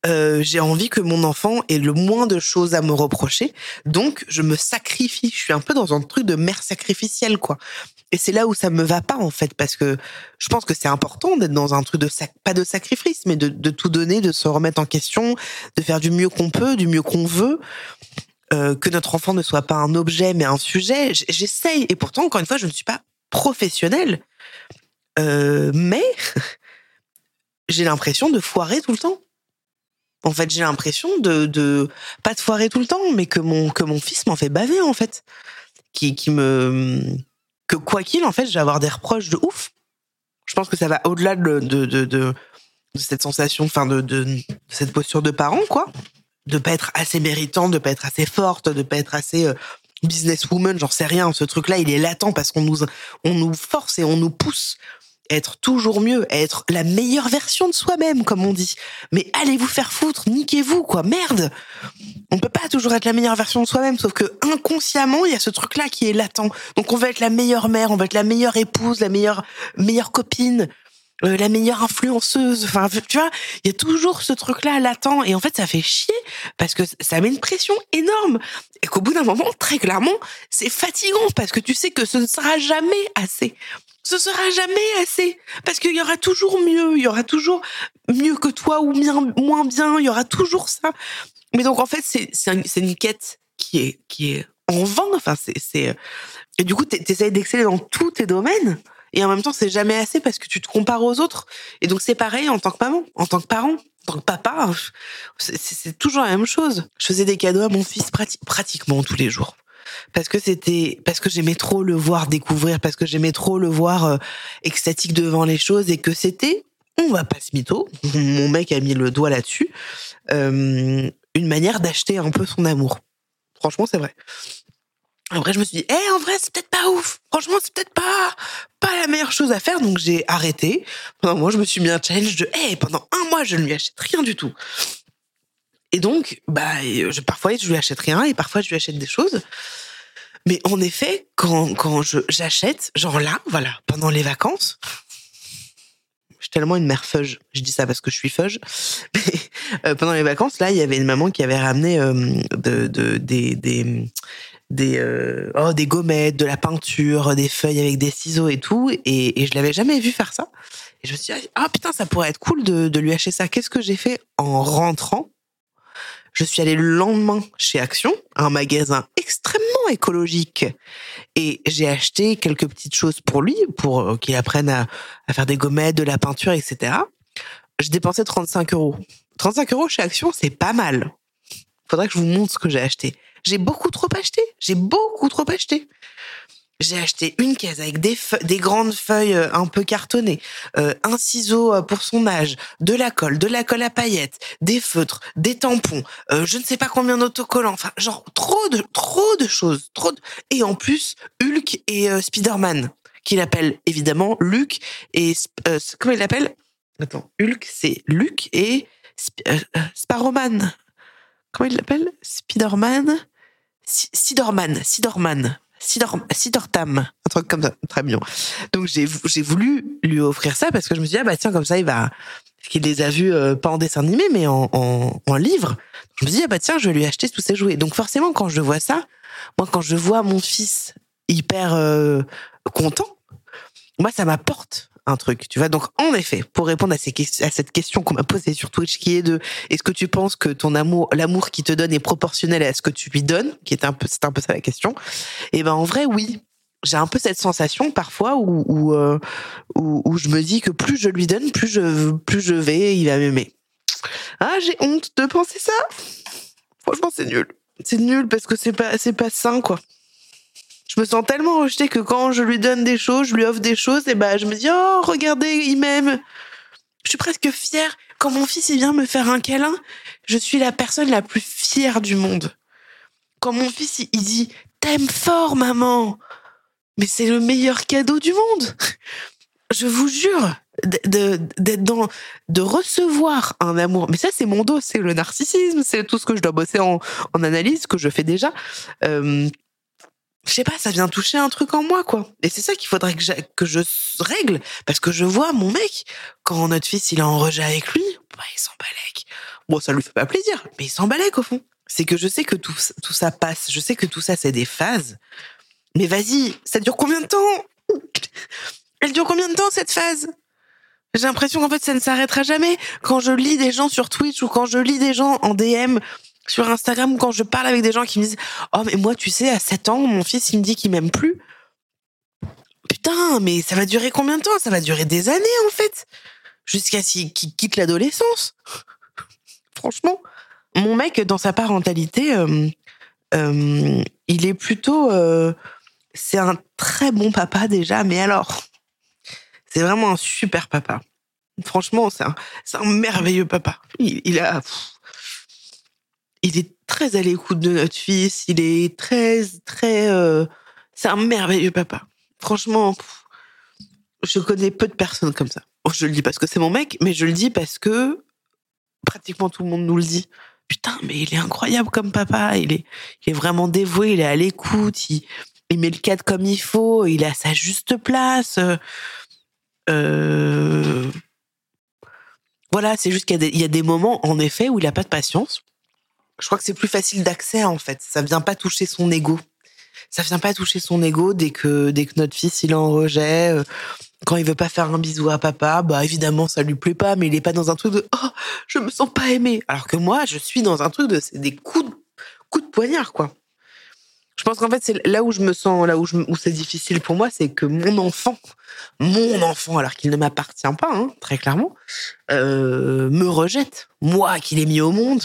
euh, j'ai envie que mon enfant ait le moins de choses à me reprocher. Donc, je me sacrifie. Je suis un peu dans un truc de mère sacrificielle, quoi. Et c'est là où ça me va pas en fait, parce que je pense que c'est important d'être dans un truc de pas de sacrifice, mais de, de, tout donner, de se remettre en question, de faire du mieux qu'on peut, du mieux qu'on veut. Euh, que notre enfant ne soit pas un objet mais un sujet. J'essaye et pourtant encore une fois je ne suis pas professionnelle, euh, mais <laughs> j'ai l'impression de foirer tout le temps. En fait, j'ai l'impression de, pas de foirer tout le temps, mais que mon que mon fils m'en fait baver en fait, qui qui me que quoi qu'il, en fait, je vais avoir des reproches de ouf. Je pense que ça va au-delà de, de, de, de, cette sensation, enfin, de, de, cette posture de parent, quoi. De pas être assez méritant, de pas être assez forte, de pas être assez euh, businesswoman, j'en sais rien. Ce truc-là, il est latent parce qu'on nous, on nous force et on nous pousse être toujours mieux, être la meilleure version de soi-même, comme on dit. Mais allez vous faire foutre, niquez-vous, quoi, merde. On peut pas toujours être la meilleure version de soi-même, sauf que inconsciemment, il y a ce truc-là qui est latent. Donc on va être la meilleure mère, on va être la meilleure épouse, la meilleure meilleure copine, euh, la meilleure influenceuse. Enfin, tu vois, il y a toujours ce truc-là latent. Et en fait, ça fait chier parce que ça met une pression énorme. Et qu'au bout d'un moment, très clairement, c'est fatigant parce que tu sais que ce ne sera jamais assez. Ce sera jamais assez parce qu'il y aura toujours mieux. Il y aura toujours mieux que toi ou bien, moins bien. Il y aura toujours ça. Mais donc, en fait, c'est, c'est, une quête qui est, qui est en vain. Enfin, c'est, c'est, et du coup, t'essayes d'exceller dans tous tes domaines. Et en même temps, c'est jamais assez parce que tu te compares aux autres. Et donc, c'est pareil en tant que maman, en tant que parent, en tant que papa. C'est toujours la même chose. Je faisais des cadeaux à mon fils pratiquement tous les jours. Parce que c'était, parce que j'aimais trop le voir découvrir, parce que j'aimais trop le voir euh, extatique devant les choses et que c'était, on va pas se mytho, <laughs> mon mec a mis le doigt là-dessus, euh, une manière d'acheter un peu son amour. Franchement, c'est vrai. Après, je me suis dit, eh, en vrai, c'est peut-être pas ouf. Franchement, c'est peut-être pas, pas la meilleure chose à faire. Donc, j'ai arrêté. Pendant un mois, je me suis mis un challenge de, eh, pendant un mois, je ne lui achète rien du tout. Et donc, bah, je, parfois, je lui achète rien et parfois, je lui achète des choses. Mais en effet, quand, quand j'achète, genre là, voilà, pendant les vacances, je suis tellement une mère feuge. Je dis ça parce que je suis feuge. <laughs> Mais, euh, pendant les vacances, là, il y avait une maman qui avait ramené euh, de, de, des, des euh, oh des gommettes, de la peinture, des feuilles avec des ciseaux et tout. Et, je l'avais jamais vu faire ça. Et je me suis dit ah putain ça pourrait être cool de, de lui acheter ça. Qu'est-ce que j'ai fait en rentrant? Je suis allée le lendemain chez Action, un magasin extrêmement écologique, et j'ai acheté quelques petites choses pour lui, pour euh, qu'il apprenne à, à faire des gommettes, de la peinture, etc. Je dépensais 35 euros. 35 euros chez Action, c'est pas mal. Faudrait que je vous montre ce que j'ai acheté. J'ai beaucoup trop acheté. J'ai beaucoup trop acheté. J'ai acheté une caisse avec des, des grandes feuilles euh, un peu cartonnées, euh, un ciseau euh, pour son âge, de la colle, de la colle à paillettes, des feutres, des tampons, je ne sais pas combien d'autocollants, enfin genre trop de trop de choses, trop de... et en plus Hulk et Spider-Man qu'il appelle évidemment Luke et comment il l'appelle? Attends, Hulk c'est Luke et Sparrowman. Comment il l'appelle? Spider-Man? Sidorman, Sidorman, Sidor, Sidortam, un truc comme ça, très mignon. Donc j'ai voulu lui offrir ça parce que je me suis dit ah bah tiens comme ça il va qu'il les a vus euh, pas en dessin animé mais en, en, en livre. Je me suis dit ah bah tiens je vais lui acheter tous ses jouets. Donc forcément quand je vois ça, moi quand je vois mon fils hyper euh, content, moi ça m'apporte un truc, tu vois. Donc, en effet, pour répondre à, ces, à cette question qu'on m'a posée sur Twitch, qui est de, est-ce que tu penses que ton amour, l'amour qui te donne est proportionnel à ce que tu lui donnes, qui est un peu, c'est un peu ça la question. Et eh ben, en vrai, oui. J'ai un peu cette sensation parfois où, où, euh, où, où, je me dis que plus je lui donne, plus je, plus je vais, il va m'aimer. Ah, j'ai honte de penser ça. Franchement, c'est nul. C'est nul parce que c'est pas, c'est pas sain, quoi je me sens tellement rejetée que quand je lui donne des choses, je lui offre des choses, et ben je me dis oh regardez il m'aime. Je suis presque fière quand mon fils il vient me faire un câlin. Je suis la personne la plus fière du monde. Quand mon fils il dit t'aimes fort maman, mais c'est le meilleur cadeau du monde. Je vous jure d'être dans de recevoir un amour mais ça c'est mon dos c'est le narcissisme c'est tout ce que je dois bosser en, en analyse que je fais déjà euh, je sais pas, ça vient toucher un truc en moi, quoi. Et c'est ça qu'il faudrait que, que je règle, parce que je vois mon mec, quand notre fils il est en rejet avec lui, bah, il s'en balèque. Bon, ça lui fait pas plaisir, mais il s'en balèque au fond. C'est que je sais que tout, tout ça passe, je sais que tout ça c'est des phases. Mais vas-y, ça dure combien de temps? Elle dure combien de temps cette phase? J'ai l'impression qu'en fait ça ne s'arrêtera jamais. Quand je lis des gens sur Twitch ou quand je lis des gens en DM sur Instagram quand je parle avec des gens qui me disent Oh, mais moi, tu sais, à 7 ans, mon fils, il me dit qu'il m'aime plus. Putain, mais ça va durer combien de temps? Ça va durer des années, en fait. Jusqu'à ce qu'il quitte l'adolescence. <laughs> Franchement. Mon mec, dans sa parentalité, euh, euh, il est plutôt. Euh, c'est un très bon papa déjà, mais alors. C'est vraiment un super papa. Franchement, c'est un, un merveilleux papa. Il, il a il est très à l'écoute de notre fils. Il est très, très. Euh, c'est un merveilleux papa. Franchement, je connais peu de personnes comme ça. Je le dis parce que c'est mon mec, mais je le dis parce que pratiquement tout le monde nous le dit. Putain, mais il est incroyable comme papa. Il est, il est vraiment dévoué. Il est à l'écoute. Il, met le cadre comme il faut. Il est à sa juste place. Euh, voilà, c'est juste qu'il y, y, a des moments, en effet, où il a pas de patience. Je crois que c'est plus facile d'accès, en fait. Ça vient pas toucher son ego. Ça vient pas toucher son ego dès que, dès que notre fils, il en rejet. Euh, quand il veut pas faire un bisou à papa, bah évidemment ça lui plaît pas, mais il est pas dans un truc de oh je me sens pas aimé. Alors que moi je suis dans un truc de c'est des coups de, coups de poignard quoi. Je pense qu'en fait c'est là où je me sens là où où c'est difficile pour moi, c'est que mon enfant, mon enfant alors qu'il ne m'appartient pas hein, très clairement, euh, me rejette. Moi qui l'ai mis au monde,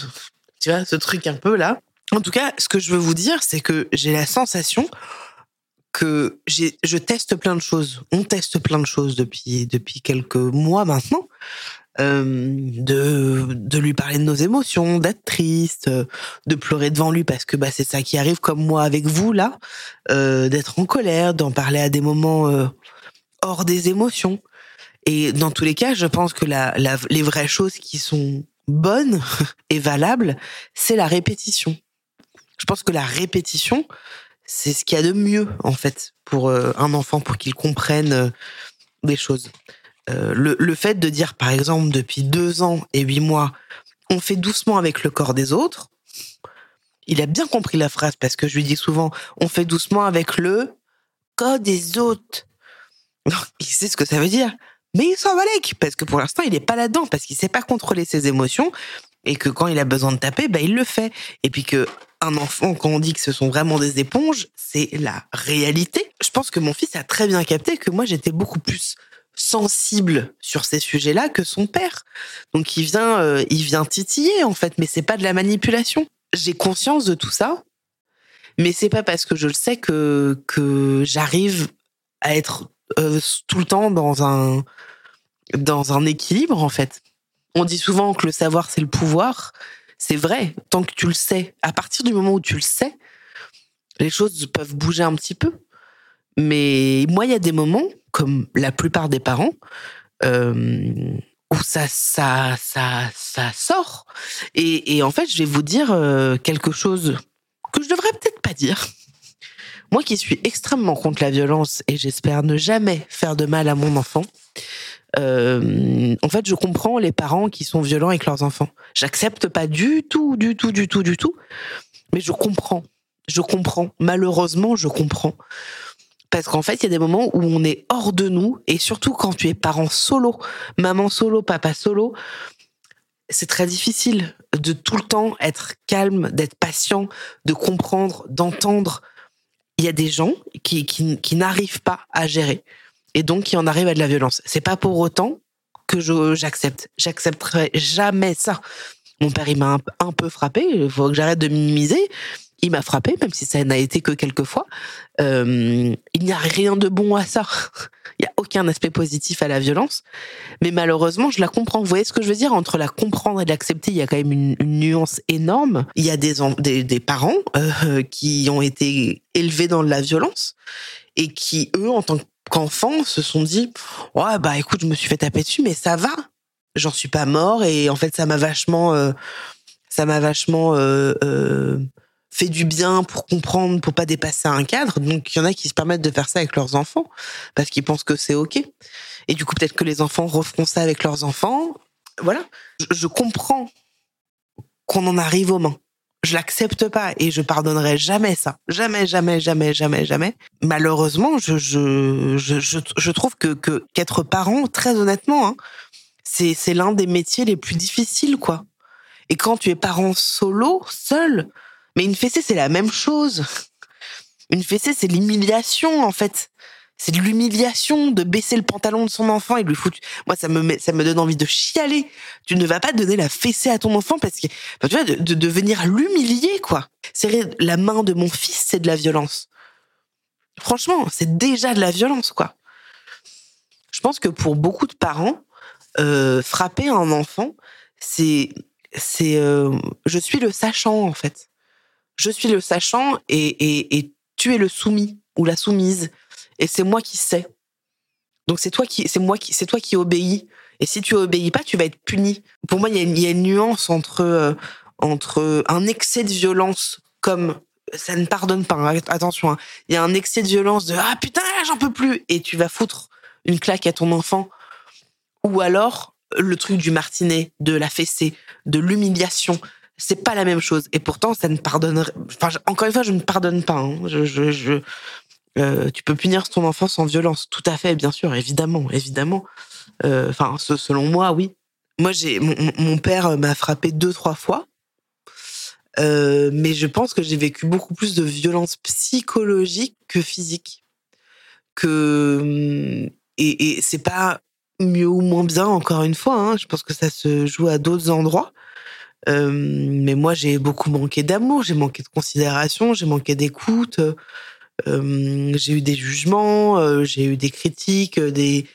tu vois ce truc un peu là. En tout cas, ce que je veux vous dire, c'est que j'ai la sensation que je teste plein de choses. On teste plein de choses depuis depuis quelques mois maintenant. Euh, de de lui parler de nos émotions, d'être triste, de pleurer devant lui parce que bah c'est ça qui arrive comme moi avec vous là, euh, d'être en colère, d'en parler à des moments euh, hors des émotions. Et dans tous les cas, je pense que la les vraies choses qui sont bonnes <laughs> et valables, c'est la répétition. Je pense que la répétition, c'est ce qu'il y a de mieux en fait pour euh, un enfant pour qu'il comprenne euh, des choses. Euh, le, le, fait de dire par exemple depuis deux ans et huit mois, on fait doucement avec le corps des autres. Il a bien compris la phrase parce que je lui dis souvent, on fait doucement avec le corps des autres. <laughs> il sait ce que ça veut dire, mais il s'en va parce que pour l'instant il n'est pas là-dedans parce qu'il sait pas contrôler ses émotions et que quand il a besoin de taper, bah, il le fait. Et puis que un enfant, quand on dit que ce sont vraiment des éponges, c'est la réalité. Je pense que mon fils a très bien capté que moi, j'étais beaucoup plus sensible sur ces sujets-là que son père. Donc il vient, euh, il vient titiller en fait, mais c'est pas de la manipulation. J'ai conscience de tout ça, mais c'est pas parce que je le sais que que j'arrive à être euh, tout le temps dans un dans un équilibre en fait. On dit souvent que le savoir c'est le pouvoir. C'est vrai, tant que tu le sais. À partir du moment où tu le sais, les choses peuvent bouger un petit peu. Mais moi, il y a des moments, comme la plupart des parents, euh, où ça, ça, ça, ça sort. Et, et, en fait, je vais vous dire euh, quelque chose que je devrais peut-être pas dire. Moi qui suis extrêmement contre la violence et j'espère ne jamais faire de mal à mon enfant, euh, en fait, je comprends les parents qui sont violents avec leurs enfants. J'accepte pas du tout, du tout, du tout, du tout. Mais je comprends. Je comprends. Malheureusement, je comprends. Parce qu'en fait, il y a des moments où on est hors de nous, et surtout quand tu es parent solo, maman solo, papa solo, c'est très difficile de tout le temps être calme, d'être patient, de comprendre, d'entendre. Il y a des gens qui, qui, n'arrivent pas à gérer et donc qui en arrive à de la violence. C'est pas pour autant que j'accepte. J'accepterai jamais ça. Mon père, il m'a un, peu frappé. Il faut que j'arrête de minimiser. Il m'a frappé, même si ça n'a été que quelques fois. Euh, il n'y a rien de bon à ça. <laughs> Il n'y a aucun aspect positif à la violence. Mais malheureusement, je la comprends. Vous voyez ce que je veux dire? Entre la comprendre et l'accepter, il y a quand même une, nuance énorme. Il y a des, des, parents euh, <laughs> qui ont été élevés dans la violence et qui, eux, en tant que qu'enfants se sont dit ouais bah écoute je me suis fait taper dessus mais ça va j'en suis pas mort et en fait ça m'a vachement euh, ça m'a vachement fait du bien pour comprendre pour pas dépasser un cadre donc il y en a qui se permettent de faire ça avec leurs enfants parce qu'ils pensent que c'est ok et du coup peut-être que les enfants referont ça avec leurs enfants voilà je, comprends qu'on en arrive aux mains je l'accepte pas et je pardonnerai jamais ça. Jamais, jamais, jamais, jamais, jamais. Malheureusement, je, je, je, je, trouve que, que, qu'être parent, très honnêtement, hein, c'est, c'est l'un des métiers les plus difficiles, quoi. Et quand tu es parent solo, seul, mais une fessée, c'est la même chose. Une fessée, c'est l'humiliation, en fait c'est de l'humiliation de baisser le pantalon de son enfant et lui foutre. Moi, ça me met, ça me donne envie de chialer. Tu ne vas pas donner la fessée à ton enfant parce que, tu vois, de, de, venir l'humilier, quoi. Serrer la main de mon fils, c'est de la violence. Franchement, c'est déjà de la violence, quoi. Je pense que pour beaucoup de parents, euh, frapper un enfant, c'est, c'est, euh, je suis le sachant en fait. Je suis le sachant et, et, et tu es le soumis ou la soumise et c'est moi qui sais. Donc c'est toi qui, c'est moi qui, c'est toi qui obéis. Et si tu obéis pas, tu vas être puni. Pour moi, il y, a une nuance entre euh, entre un excès de violence comme ça ne pardonne pas. Hein, attention, hein. il y a un excès de violence de ah putain j'en peux plus et tu vas foutre une claque à ton enfant. Ou alors le truc du martinet, de la fessée, de l'humiliation. C'est pas la même chose. Et pourtant, ça ne pardonnerait. Enfin, encore une fois, je ne pardonne pas. Hein. Je, je, euh, tu peux punir ton enfant sans violence, tout à fait, bien sûr, évidemment, évidemment. Euh, enfin, selon moi, oui. Moi, j'ai mon, père m'a frappé deux, trois fois, euh, mais je pense que j'ai vécu beaucoup plus de violence psychologique que physique. Que et, et c'est pas mieux ou moins bien, encore une fois. Hein. Je pense que ça se joue à d'autres endroits. Mais moi, j'ai beaucoup manqué d'amour, j'ai manqué de considération, j'ai manqué d'écoute. j'ai eu des jugements, j'ai eu des critiques, des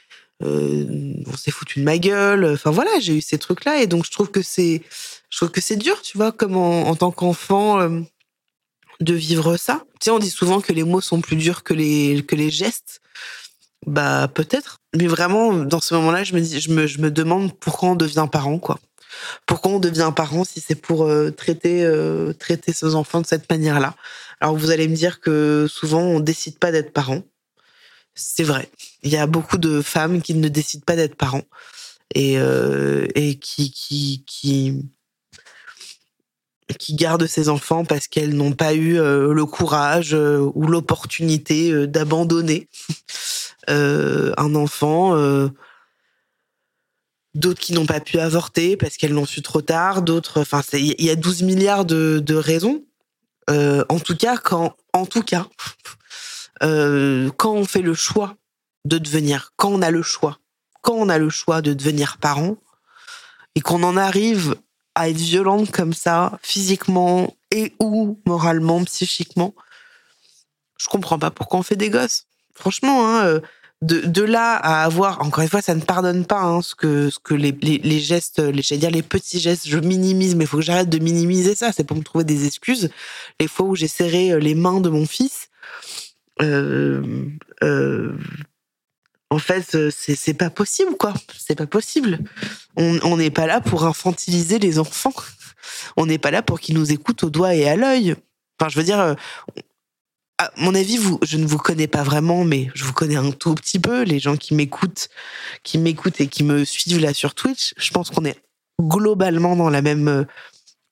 on s'est foutu de ma gueule. Enfin voilà, j'ai eu ces trucs-là et donc je trouve que c'est, je trouve que c'est dur, tu vois, comme en, tant qu'enfant de vivre ça. Tu sais, on dit souvent que les mots sont plus durs que les que les gestes. Bah peut-être, mais vraiment dans ce moment-là, je me dis, je me, je me demande pourquoi on devient parent, quoi. Pourquoi on devient parent si c'est pour euh, traiter euh, traiter ses enfants de cette manière-là? Alors vous allez me dire que souvent on décide pas d'être parent. C'est vrai. Il y a beaucoup de femmes qui ne décident pas d'être parents et euh, qui qui qui gardent ses enfants parce qu'elles n'ont pas eu le courage ou l'opportunité d'abandonner <laughs> un enfant, d'autres qui n'ont pas pu avorter parce qu'elles l'ont su trop tard, d'autres, enfin, il y a 12 milliards de, de raisons. Euh, en tout cas, quand, en tout cas, <laughs> quand on fait le choix de devenir, quand on a le choix, quand on a le choix de devenir parent et qu'on en arrive à être violente comme ça, physiquement et ou moralement, psychiquement, je comprends pas pourquoi on fait des gosses. Franchement, hein, de, là à avoir, encore une fois, ça ne pardonne pas hein, ce que, les, les gestes, les, j'allais dire les petits gestes, je minimise, mais il faut que j'arrête de minimiser ça, c'est pour me trouver des excuses. Les fois où j'ai serré euh, les mains de mon fils, euh, euh, en fait, c'est pas possible, quoi. C'est pas possible. On n'est pas là pour infantiliser les enfants. On n'est pas là pour qu'ils nous écoutent au doigt et à l'œil. Enfin, je veux dire, à mon avis, vous, je ne vous connais pas vraiment, mais je vous connais un tout petit peu. Les gens qui m'écoutent, qui m'écoutent et qui me suivent là sur Twitch, je pense qu'on est globalement dans la même euh,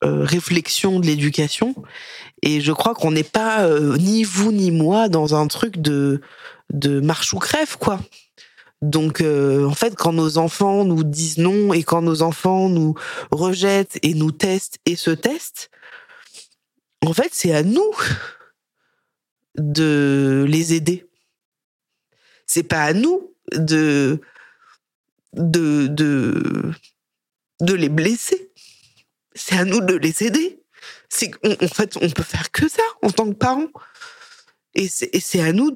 euh, réflexion de l'éducation. Et je crois qu'on n'est pas euh, ni vous ni moi dans un truc de de marche ou crève, quoi. Donc, en fait, quand nos enfants nous disent non et quand nos enfants nous rejettent et nous testent et se testent, en fait, c'est à nous de les aider. C'est pas à nous de, de, de, de les blesser. C'est à nous de les aider. C'est en fait, on peut faire que ça en tant que parents. Et c'est à nous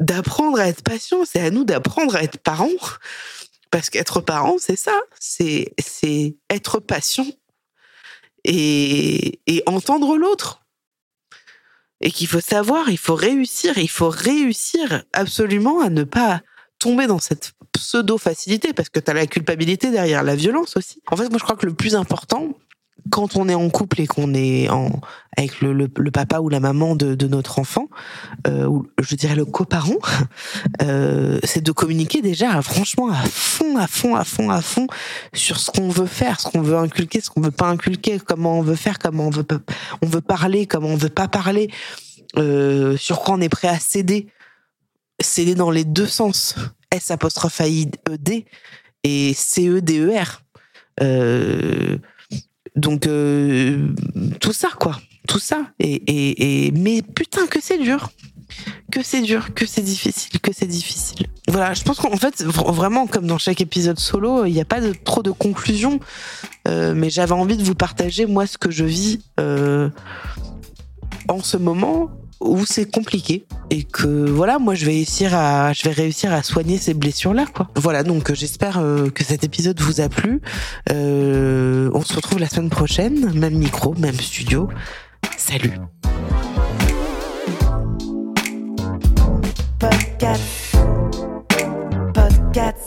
d'apprendre à être patient. C'est à nous d'apprendre à être parents. Parce qu'être parent, c'est ça. C'est c'est être patient et, et entendre l'autre et qu'il faut savoir, il faut réussir, il faut réussir absolument à ne pas tomber dans cette pseudo-facilité, parce que tu as la culpabilité derrière la violence aussi. En fait, moi, je crois que le plus important, quand on est en couple et qu'on est en avec le, le, papa ou la maman de, notre enfant, euh, ou je dirais le coparent, <laughs> euh, c'est de communiquer déjà franchement à fond, à fond, à fond, à fond sur ce qu'on veut faire, ce qu'on veut inculquer, ce qu'on veut pas inculquer, comment on veut faire, comment on veut on veut parler, comment on veut pas parler, euh, sur quoi on est prêt à céder, céder dans les deux sens, S apostrophe I E D et C E D E R. Donc euh, tout ça quoi, tout ça. Et, mais putain que c'est dur, que c'est dur, que c'est difficile, que c'est difficile. Voilà, je pense qu'en fait vraiment comme dans chaque épisode solo, il n'y a pas trop de conclusion, euh, mais j'avais envie de vous partager moi ce que je vis euh, en ce moment où c'est compliqué et que voilà moi je vais réussir à je vais réussir à soigner ces blessures là quoi. Voilà donc euh, j'espère euh, que cet épisode vous a plu. Euh, on se retrouve la semaine prochaine. Même micro même studio. Salut. Podcast. Podcast